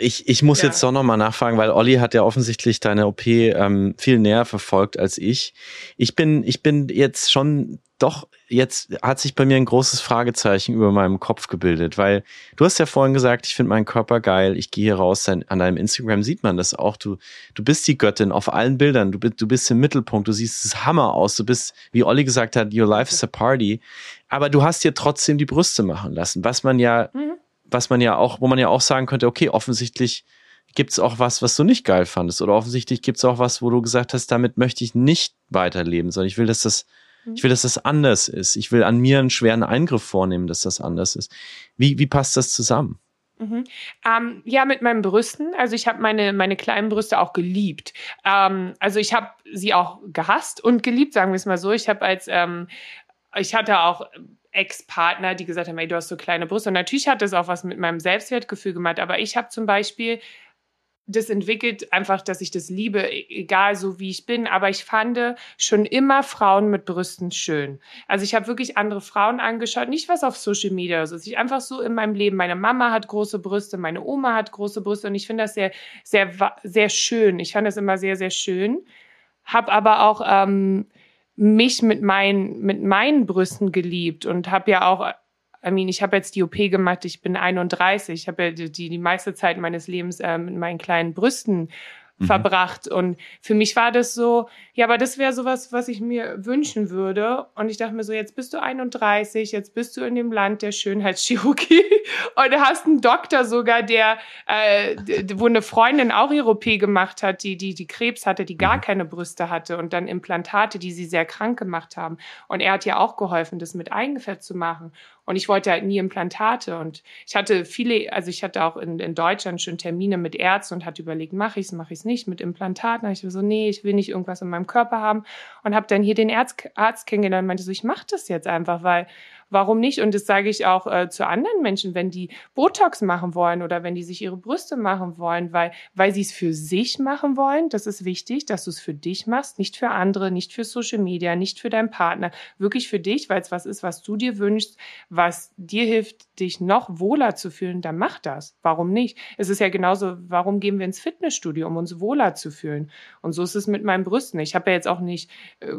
Ich, ich muss Ja. jetzt doch nochmal nachfragen, weil Olli hat ja offensichtlich deine OP ähm, viel näher verfolgt als ich. Ich bin, ich bin jetzt schon doch, jetzt hat sich bei mir ein großes Fragezeichen über meinem Kopf gebildet, weil du hast ja vorhin gesagt, ich finde meinen Körper geil, ich gehe hier raus, dein, an deinem Instagram sieht man das auch, du, du bist die Göttin auf allen Bildern, du, bist- du bist im Mittelpunkt, du siehst es Hammer aus, du bist, wie Olli gesagt hat, your life is a party, aber du hast dir trotzdem die Brüste machen lassen, was man ja Mhm. was man ja auch, wo man ja auch sagen könnte, okay, offensichtlich gibt's auch was, was du nicht geil fandest. Oder offensichtlich gibt's auch was, wo du gesagt hast, damit möchte ich nicht weiterleben, sondern ich will, dass das, ich will, dass das anders ist. Ich will an mir einen schweren Eingriff vornehmen, dass das anders ist. Wie, wie passt das zusammen? Mhm. Ähm, ja, mit meinen Brüsten. Also ich habe meine, meine kleinen Brüste auch geliebt. Ähm, also ich habe sie auch gehasst und geliebt, sagen wir es mal so. Ich habe als, ähm, ich hatte auch Ex-Partner, die gesagt haben, ey, du hast so kleine Brüste. Und natürlich hat das auch was mit meinem Selbstwertgefühl gemacht. Aber ich habe zum Beispiel das entwickelt, einfach, dass ich das liebe, e- egal so wie ich bin. Aber ich fand schon immer Frauen mit Brüsten schön. Also ich habe wirklich andere Frauen angeschaut, nicht was auf Social Media oder so. Ich einfach so in meinem Leben. Meine Mama hat große Brüste, meine Oma hat große Brüste und ich finde das sehr, sehr, sehr schön. Ich fand das immer sehr, sehr schön. Hab aber auch ähm, mich mit meinen, mit meinen Brüsten geliebt und habe ja auch, I mean, ich habe jetzt die OP gemacht, ich bin 31, ich habe ja die, die, meiste Zeit meines Lebens äh, mit meinen kleinen Brüsten Mhm. verbracht. Und für mich war das so, ja, aber das wäre sowas, was ich mir wünschen würde. Und ich dachte mir so, jetzt bist du 31, jetzt bist du in dem Land der Schönheitschirurgie *laughs* und hast einen Doktor sogar, der, äh, wo eine Freundin auch ihre OP gemacht hat, die, die, die Krebs hatte, die gar Mhm. keine Brüste hatte und dann Implantate, die sie sehr krank gemacht haben. Und er hat ja auch geholfen, das mit Eingefett zu machen. Und ich wollte halt nie Implantate. Und ich hatte viele, also ich hatte auch in, in Deutschland schon Termine mit Ärzten und hatte überlegt, mache ich es, mache ich es nicht mit Implantaten. Da ich so, nee, ich will nicht irgendwas in meinem Körper haben. Und habe dann hier den Arzt, Arzt kennengelernt und meinte so, ich mache das jetzt einfach, weil warum nicht? Und das sage ich auch äh, zu anderen Menschen, wenn die Botox machen wollen oder wenn die sich ihre Brüste machen wollen, weil, weil sie es für sich machen wollen. Das ist wichtig, dass du es für dich machst, nicht für andere, nicht für Social Media, nicht für deinen Partner. Wirklich für dich, weil es was ist, was du dir wünschst, was dir hilft, dich noch wohler zu fühlen, dann mach das. Warum nicht? Es ist ja genauso, warum gehen wir ins Fitnessstudio, um uns wohler zu fühlen? Und so ist es mit meinen Brüsten. Ich habe ja jetzt auch nicht äh,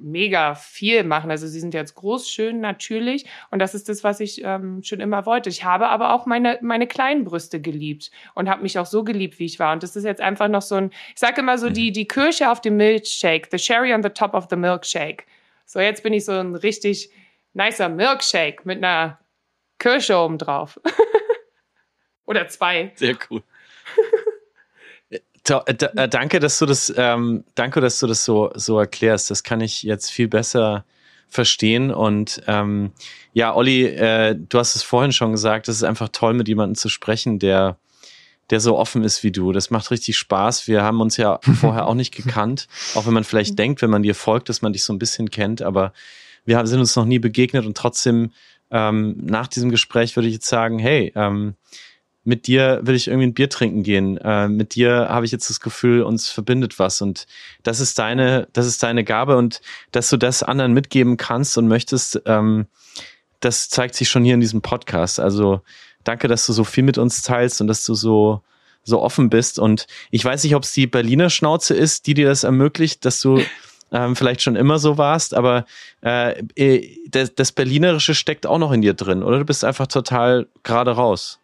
mega viel machen. Also sie sind jetzt groß, schön, natürlich. Und das ist das, was ich ähm, schon immer wollte. Ich habe aber auch meine, meine kleinen Brüste geliebt und habe mich auch so geliebt, wie ich war. Und das ist jetzt einfach noch so ein, ich sage immer so, die, die Kirsche auf dem Milkshake, the cherry on the top of the milkshake. So, jetzt bin ich so ein richtig nicer Milkshake mit einer Kirsche oben drauf. *laughs* Oder zwei. Sehr cool. Äh, da- äh, danke, dass du das, ähm, danke, dass du das so, so erklärst. Das kann ich jetzt viel besser verstehen. Und ähm, ja, Olli, äh, du hast es vorhin schon gesagt, es ist einfach toll, mit jemandem zu sprechen, der, der so offen ist wie du. Das macht richtig Spaß. Wir haben uns ja *laughs* vorher auch nicht gekannt, auch wenn man vielleicht denkt, wenn man dir folgt, dass man dich so ein bisschen kennt, aber wir sind uns noch nie begegnet und trotzdem ähm, nach diesem Gespräch würde ich jetzt sagen, hey, ähm, mit dir will ich irgendwie ein Bier trinken gehen. Äh, mit dir habe ich jetzt das Gefühl, uns verbindet was und das ist deine, das ist deine Gabe und dass du das anderen mitgeben kannst und möchtest, ähm, das zeigt sich schon hier in diesem Podcast. Also danke, dass du so viel mit uns teilst und dass du so so offen bist. Und ich weiß nicht, ob es die Berliner Schnauze ist, die dir das ermöglicht, dass du ähm, vielleicht schon immer so warst, aber äh, äh das, das Berlinerische steckt auch noch in dir drin, oder? Du bist einfach total gerade raus.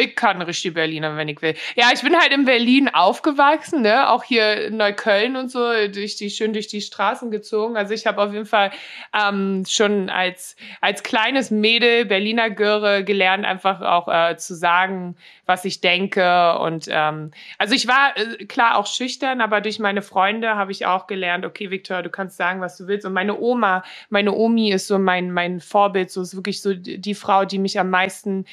Ich kann richtig Berliner, wenn ich will. Ja, ich bin halt in Berlin aufgewachsen, ne? Auch hier in Neukölln und so, durch die, schön durch die Straßen gezogen. Also ich habe auf jeden Fall ähm, schon als, als kleines Mädel, Berliner Göre, gelernt, einfach auch äh, zu sagen, was ich denke. Und ähm, also ich war äh, klar auch schüchtern, aber durch meine Freunde habe ich auch gelernt, okay, Victor, du kannst sagen, was du willst. Und meine Oma, meine Omi ist so mein, mein Vorbild, so ist wirklich so die Frau, die mich am meisten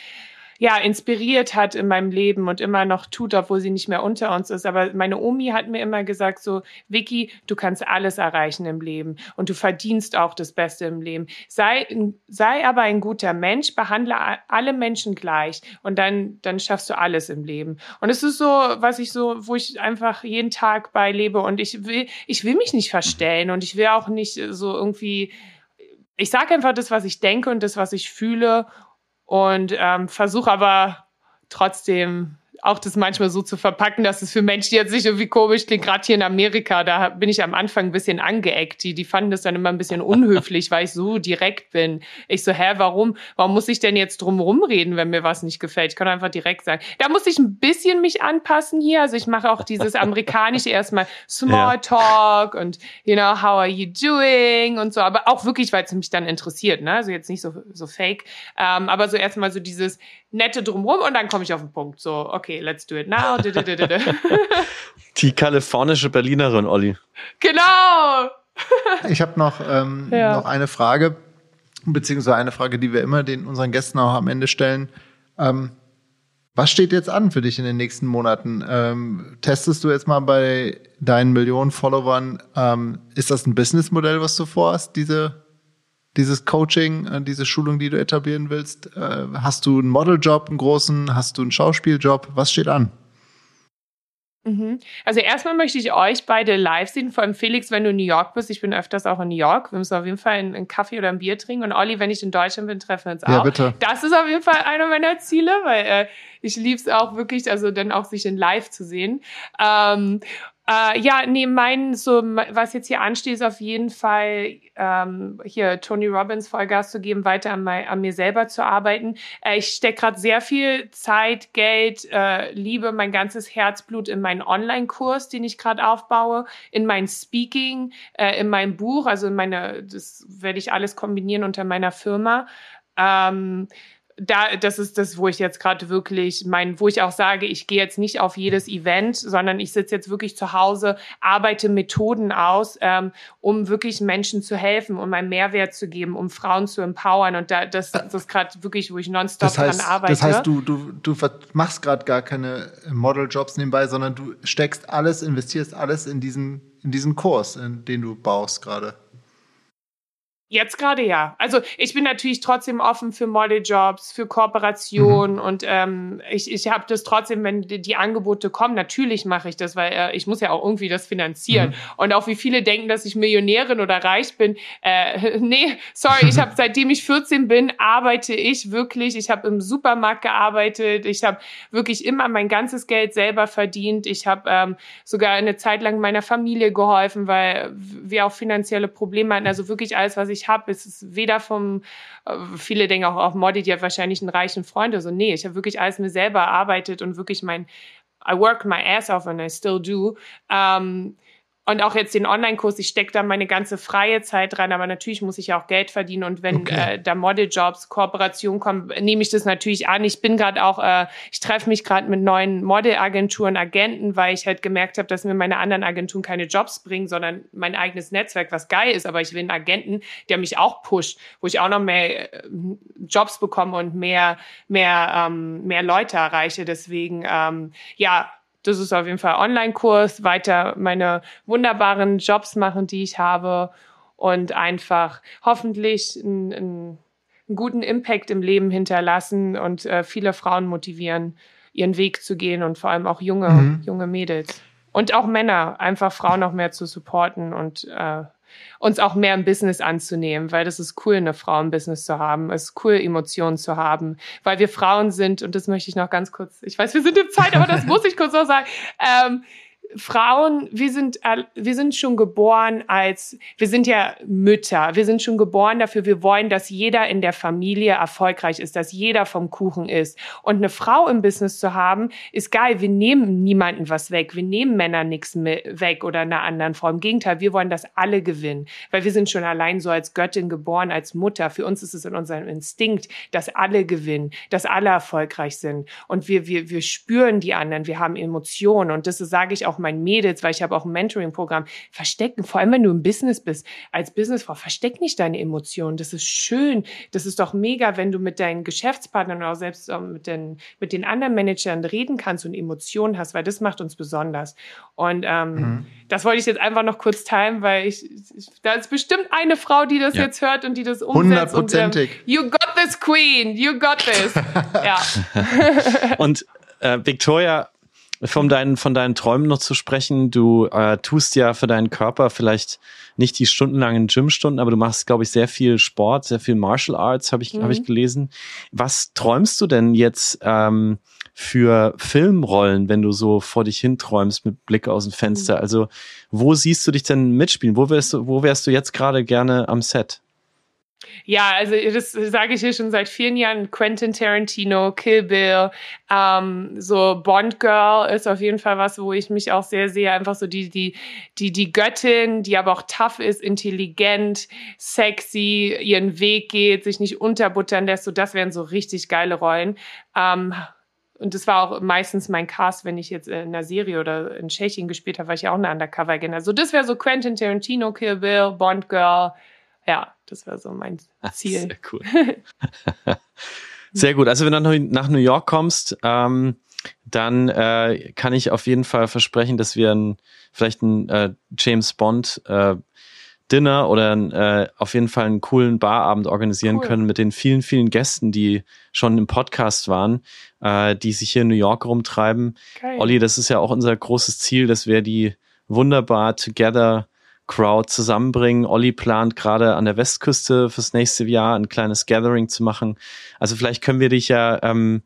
ja, inspiriert hat in meinem Leben und immer noch tut, obwohl sie nicht mehr unter uns ist. Aber meine Omi hat mir immer gesagt so, Vicky, du kannst alles erreichen im Leben und du verdienst auch das Beste im Leben. Sei, sei aber ein guter Mensch, behandle alle Menschen gleich und dann, dann schaffst du alles im Leben. Und es ist so, was ich so, wo ich einfach jeden Tag bei lebe und ich will, ich will mich nicht verstellen und ich will auch nicht so irgendwie, ich sage einfach das, was ich denke und das, was ich fühle und ähm, versuche aber trotzdem auch das manchmal so zu verpacken, dass es für Menschen jetzt nicht irgendwie komisch klingt. Gerade hier in Amerika, da bin ich am Anfang ein bisschen angeeckt. Die, die fanden das dann immer ein bisschen unhöflich, *laughs* weil ich so direkt bin. Ich so, hä, warum? Warum muss ich denn jetzt drum rumreden, wenn mir was nicht gefällt? Ich kann einfach direkt sagen. Da muss ich ein bisschen mich anpassen hier. Also ich mache auch dieses amerikanische erstmal *laughs* Small Talk ja. und you know, how are you doing und so. Aber auch wirklich, weil es mich dann interessiert, ne? Also jetzt nicht so, so fake. Ähm, aber so erstmal so dieses nette drumrum und dann komme ich auf den Punkt. So, okay, let's do it now. *laughs* Die kalifornische Berlinerin, Olli. Genau. *laughs* ich habe noch, ähm, ja. noch eine Frage, beziehungsweise eine Frage, die wir immer den unseren Gästen auch am Ende stellen. Ähm, was steht jetzt an für dich in den nächsten Monaten? Ähm, testest du jetzt mal bei deinen Millionen Followern? Ähm, ist das ein Businessmodell, was du vorhast, diese dieses Coaching, äh, diese Schulung, die du etablieren willst? Äh, hast du einen Modeljob, einen großen? Hast du einen Schauspieljob? Was steht an? Mhm. Also erstmal möchte ich euch beide live sehen, vor allem Felix, wenn du in New York bist. Ich bin öfters auch in New York. Wir müssen auf jeden Fall einen, Kaffee oder ein Bier trinken. Und Olli, wenn ich in Deutschland bin, treffen wir uns auch. Ja, bitte. Das ist auf jeden Fall einer meiner Ziele, weil äh, ich liebe es auch wirklich, also dann auch sich in live zu sehen. Ähm, äh, ja, nee, mein, so, was jetzt hier ansteht, ist auf jeden Fall ähm, hier Tony Robbins Vollgas zu geben, weiter an, mein, an mir selber zu arbeiten. Äh, ich stecke gerade sehr viel Zeit, Geld, äh, Liebe, mein ganzes Herzblut in meinen Online-Kurs, den ich gerade aufbaue, in mein Speaking, äh, in mein Buch, also in meine, das werde ich alles kombinieren unter meiner Firma. Ähm, da, das ist das, wo ich jetzt gerade wirklich mein, wo ich auch sage, ich gehe jetzt nicht auf jedes Event, sondern ich sitze jetzt wirklich zu Hause, arbeite Methoden aus, ähm, um wirklich Menschen zu helfen, um einen Mehrwert zu geben, um Frauen zu empowern. Und da, das, das ist gerade wirklich, wo ich nonstop das heißt, dran arbeite. Das heißt, du, du, du machst gerade gar keine Modeljobs nebenbei, sondern du steckst alles, investierst alles in diesen, in diesen Kurs, in den du baust gerade. Jetzt gerade ja. Also ich bin natürlich trotzdem offen für Modeljobs, für Kooperationen mhm. und ähm, ich, ich habe das trotzdem, wenn die, die, Angebote kommen, natürlich mache ich das, weil äh, ich muss ja auch irgendwie das finanzieren. Mhm. Und auch wie viele denken, dass ich Millionärin oder reich bin. Äh, *laughs* nee, sorry, ich habe *laughs* seitdem ich 14 bin, arbeite ich wirklich. Ich habe im Supermarkt gearbeitet. Ich habe wirklich immer mein ganzes Geld selber verdient. Ich habe ähm, sogar eine Zeit lang meiner Familie geholfen, weil wir auch finanzielle Probleme hatten. Also wirklich alles, was ich ich habe. Es ist weder vom, äh, viele denken auch, auch Modi, die hat wahrscheinlich einen reichen Freund. Also nee, ich habe wirklich alles mir selber erarbeitet und wirklich mein, I work my ass off and I still do. Ähm, und auch jetzt den Online-Kurs, ich stecke da meine ganze freie Zeit rein, aber natürlich muss ich ja auch Geld verdienen. Und wenn okay. äh, da Modeljobs, Kooperationen kommen, nehme ich das natürlich an. Ich bin gerade auch, äh, ich treffe mich gerade mit neuen Modelagenturen, Agenten, weil ich halt gemerkt habe, dass mir meine anderen Agenturen keine Jobs bringen, sondern mein eigenes Netzwerk, was geil ist. Aber ich will einen Agenten, der mich auch pusht, wo ich auch noch mehr äh, Jobs bekomme und mehr, mehr, ähm, mehr Leute erreiche. Deswegen, ähm, ja, das ist auf jeden Fall Online-Kurs, weiter meine wunderbaren Jobs machen, die ich habe und einfach hoffentlich einen, einen guten Impact im Leben hinterlassen und äh, viele Frauen motivieren, ihren Weg zu gehen und vor allem auch junge, mhm. junge Mädels. Und auch Männer, einfach Frauen noch mehr zu supporten und äh, uns auch mehr im Business anzunehmen, weil das ist cool, eine Frau im Business zu haben. Es ist cool, Emotionen zu haben, weil wir Frauen sind, und das möchte ich noch ganz kurz, ich weiß, wir sind in Zeit, aber das *laughs* muss ich kurz noch sagen. Ähm, Frauen, wir sind, wir sind schon geboren als, wir sind ja Mütter, wir sind schon geboren dafür, wir wollen, dass jeder in der Familie erfolgreich ist, dass jeder vom Kuchen ist. Und eine Frau im Business zu haben, ist geil. Wir nehmen niemanden was weg. Wir nehmen Männern nichts weg oder einer anderen Frau. Im Gegenteil, wir wollen, dass alle gewinnen, weil wir sind schon allein so als Göttin geboren, als Mutter. Für uns ist es in unserem Instinkt, dass alle gewinnen, dass alle erfolgreich sind. Und wir, wir, wir spüren die anderen, wir haben Emotionen. Und das sage ich auch meinen Mädels, weil ich habe auch ein Mentoring-Programm, verstecken, vor allem wenn du im Business bist, als Businessfrau, versteck nicht deine Emotionen. Das ist schön. Das ist doch mega, wenn du mit deinen Geschäftspartnern oder auch selbst mit den, mit den anderen Managern reden kannst und Emotionen hast, weil das macht uns besonders. Und ähm, mhm. das wollte ich jetzt einfach noch kurz teilen, weil ich, ich da ist bestimmt eine Frau, die das ja. jetzt hört und die das umsetzt. Hundertprozentig. Ähm, you got this, Queen. You got this. *laughs* ja. *laughs* *laughs* und äh, Victoria, von deinen, von deinen Träumen noch zu sprechen. Du äh, tust ja für deinen Körper vielleicht nicht die stundenlangen Gymstunden, aber du machst, glaube ich, sehr viel Sport, sehr viel Martial Arts, habe ich, mhm. hab ich gelesen. Was träumst du denn jetzt ähm, für Filmrollen, wenn du so vor dich hinträumst mit Blick aus dem Fenster? Mhm. Also, wo siehst du dich denn mitspielen? Wo wärst du, wo wärst du jetzt gerade gerne am Set? Ja, also das sage ich hier schon seit vielen Jahren. Quentin Tarantino, Kill Bill, ähm, so Bond Girl ist auf jeden Fall was, wo ich mich auch sehr sehe. Einfach so die, die, die, die Göttin, die aber auch tough ist, intelligent, sexy, ihren Weg geht, sich nicht unterbuttern lässt. So, das wären so richtig geile Rollen. Ähm, und das war auch meistens mein Cast, wenn ich jetzt in einer Serie oder in Tschechien gespielt habe, war ich ja auch eine Undercover-Agent. Also das wäre so Quentin Tarantino, Kill Bill, Bond Girl. Ja, das wäre so mein *laughs* Ziel. Sehr cool. *laughs* Sehr gut. Also wenn du nach New York kommst, ähm, dann äh, kann ich auf jeden Fall versprechen, dass wir ein, vielleicht ein äh, James Bond äh, Dinner oder äh, auf jeden Fall einen coolen Barabend organisieren cool. können mit den vielen, vielen Gästen, die schon im Podcast waren, äh, die sich hier in New York rumtreiben. Geil. Olli, das ist ja auch unser großes Ziel, dass wir die wunderbar together Crowd zusammenbringen. Olli plant gerade an der Westküste fürs nächste Jahr ein kleines Gathering zu machen. Also vielleicht können wir dich ja ähm,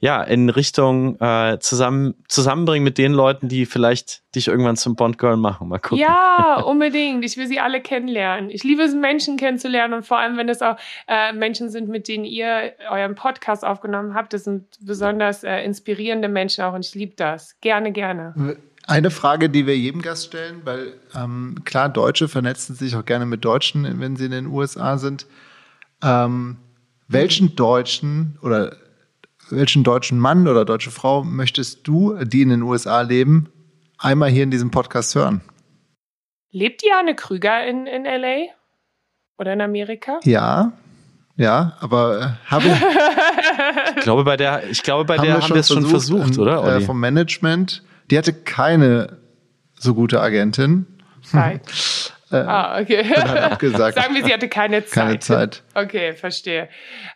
ja in Richtung äh, zusammen zusammenbringen mit den Leuten, die vielleicht dich irgendwann zum Bond Girl machen. Mal gucken. Ja, *laughs* unbedingt. Ich will sie alle kennenlernen. Ich liebe es, Menschen kennenzulernen und vor allem, wenn es auch äh, Menschen sind, mit denen ihr euren Podcast aufgenommen habt. Das sind besonders äh, inspirierende Menschen auch und ich liebe das. Gerne, gerne. Eine Frage, die wir jedem Gast stellen, weil ähm, klar, Deutsche vernetzen sich auch gerne mit Deutschen, wenn sie in den USA sind. Ähm, welchen Deutschen oder welchen deutschen Mann oder deutsche Frau möchtest du, die in den USA leben, einmal hier in diesem Podcast hören? Lebt Jane Krüger in, in LA oder in Amerika? Ja, ja, aber äh, habe *laughs* ich glaube bei der, ich glaube bei haben der wir haben wir es schon versucht, oder? Äh, vom Management die hatte keine so gute Agentin. Zeit. *laughs* äh, ah, okay. abgesagt. Sagen wir, sie hatte keine Zeit. Keine Zeit. Okay, verstehe.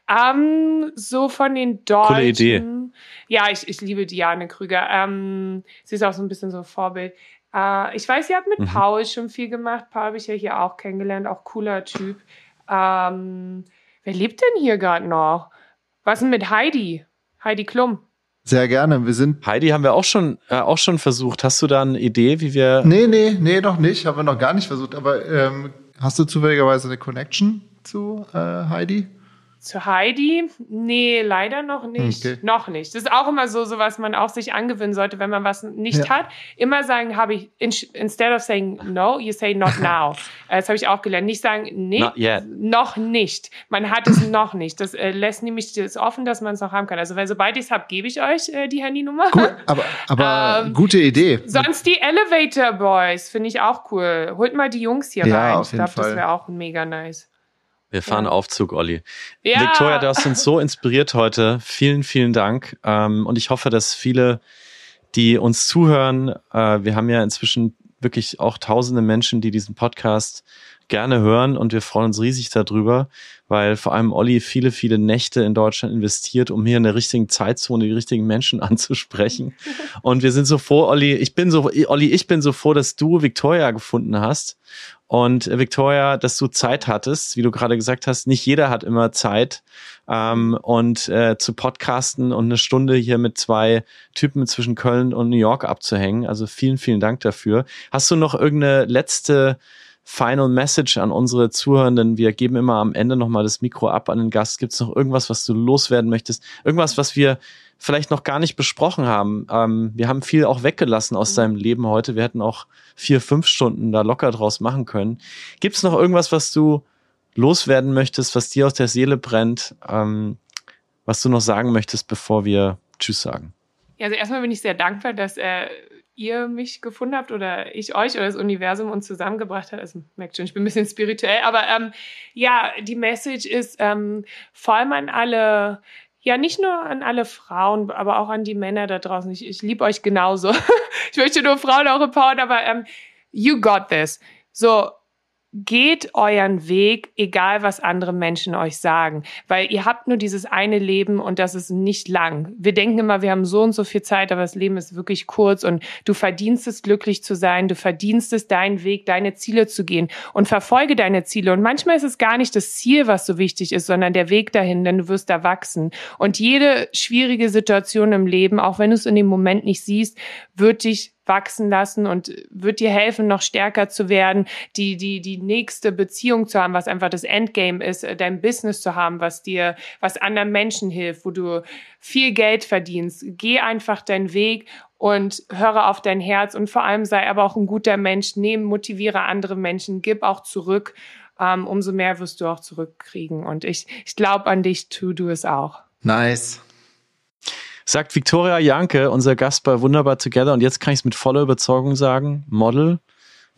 Ähm, so von den Deutschen. Coole Idee. Ja, ich, ich liebe Diane Krüger. Ähm, sie ist auch so ein bisschen so ein Vorbild. Äh, ich weiß, sie hat mit mhm. Paul schon viel gemacht. Paul habe ich ja hier auch kennengelernt, auch cooler Typ. Ähm, wer lebt denn hier gerade noch? Was denn mit Heidi? Heidi Klum. Sehr gerne. Wir sind. Heidi haben wir auch schon, äh, auch schon versucht. Hast du da eine Idee, wie wir. Nee, nee, nee, noch nicht. Haben wir noch gar nicht versucht. Aber ähm, hast du zufälligerweise eine Connection zu äh, Heidi? Zu Heidi? Nee, leider noch nicht. Okay. Noch nicht. Das ist auch immer so, so was man auch sich angewöhnen sollte, wenn man was nicht ja. hat. Immer sagen, habe ich, instead of saying no, you say not *laughs* now. Äh, das habe ich auch gelernt. Nicht sagen, nee, noch nicht. Man hat es noch nicht. Das äh, lässt nämlich das offen, dass man es noch haben kann. Also, weil sobald ich es habe, gebe ich euch äh, die Handynummer. Gut, aber, aber ähm, gute Idee. Sonst die Elevator Boys finde ich auch cool. Holt mal die Jungs hier ja, rein. Ich glaube, das wäre auch mega nice. Wir fahren ja. Aufzug, Olli. Ja. Victoria, du hast uns so inspiriert heute. Vielen, vielen Dank. Ähm, und ich hoffe, dass viele, die uns zuhören, äh, wir haben ja inzwischen wirklich auch tausende Menschen, die diesen Podcast gerne hören und wir freuen uns riesig darüber, weil vor allem Olli viele, viele Nächte in Deutschland investiert, um hier in der richtigen Zeitzone die richtigen Menschen *laughs* anzusprechen. Und wir sind so froh, Olli, ich bin so, Olli, ich bin so froh, dass du Victoria gefunden hast. Und äh, Victoria, dass du Zeit hattest, wie du gerade gesagt hast, nicht jeder hat immer Zeit ähm, und äh, zu podcasten und eine Stunde hier mit zwei Typen zwischen Köln und New York abzuhängen. Also vielen, vielen Dank dafür. Hast du noch irgendeine letzte Final Message an unsere Zuhörenden. Wir geben immer am Ende nochmal das Mikro ab an den Gast. Gibt es noch irgendwas, was du loswerden möchtest? Irgendwas, was wir vielleicht noch gar nicht besprochen haben? Ähm, wir haben viel auch weggelassen aus mhm. deinem Leben heute. Wir hätten auch vier, fünf Stunden da locker draus machen können. Gibt es noch irgendwas, was du loswerden möchtest, was dir aus der Seele brennt, ähm, was du noch sagen möchtest, bevor wir Tschüss sagen? Ja, also erstmal bin ich sehr dankbar, dass äh, ihr mich gefunden habt oder ich euch oder das Universum uns zusammengebracht hat. Also merkt schon, ich bin ein bisschen spirituell, aber ähm, ja, die Message ist ähm, vor allem an alle, ja, nicht nur an alle Frauen, aber auch an die Männer da draußen. Ich, ich liebe euch genauso. *laughs* ich möchte nur Frauen auch empowern, aber ähm, you got this. So, geht euren Weg, egal was andere Menschen euch sagen, weil ihr habt nur dieses eine Leben und das ist nicht lang. Wir denken immer, wir haben so und so viel Zeit, aber das Leben ist wirklich kurz und du verdienst es, glücklich zu sein, du verdienst es, deinen Weg, deine Ziele zu gehen und verfolge deine Ziele. Und manchmal ist es gar nicht das Ziel, was so wichtig ist, sondern der Weg dahin, denn du wirst da wachsen. Und jede schwierige Situation im Leben, auch wenn du es in dem Moment nicht siehst, wird dich wachsen lassen und wird dir helfen, noch stärker zu werden, die, die, die nächste Beziehung zu haben, was einfach das Endgame ist, äh, dein Business zu haben, was dir, was anderen Menschen hilft, wo du viel Geld verdienst. Geh einfach deinen Weg und höre auf dein Herz und vor allem sei aber auch ein guter Mensch, nehm, motiviere andere Menschen, gib auch zurück. Um, umso mehr wirst du auch zurückkriegen. Und ich, ich glaube an dich, tu du es auch. Nice. Sagt Victoria Janke, unser Gast bei Wunderbar Together. Und jetzt kann ich es mit voller Überzeugung sagen. Model,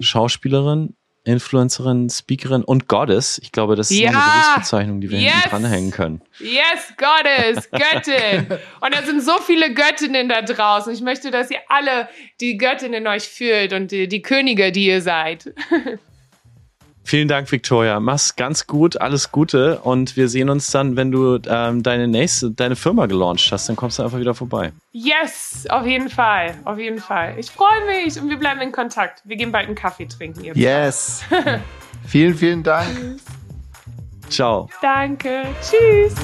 Schauspielerin, Influencerin, Speakerin und Goddess. Ich glaube, das ist ja, eine Berufsbezeichnung, die wir yes, hinten dranhängen können. Yes, Goddess, Göttin. *laughs* und da sind so viele Göttinnen da draußen. Ich möchte, dass ihr alle die Göttin in euch fühlt und die, die Könige, die ihr seid. *laughs* Vielen Dank, Victoria. Mach's ganz gut, alles Gute und wir sehen uns dann, wenn du ähm, deine nächste, deine Firma gelauncht hast, dann kommst du einfach wieder vorbei. Yes, auf jeden Fall, auf jeden Fall. Ich freue mich und wir bleiben in Kontakt. Wir gehen bald einen Kaffee trinken. Yes. *laughs* vielen, vielen Dank. Ciao. Danke. Tschüss.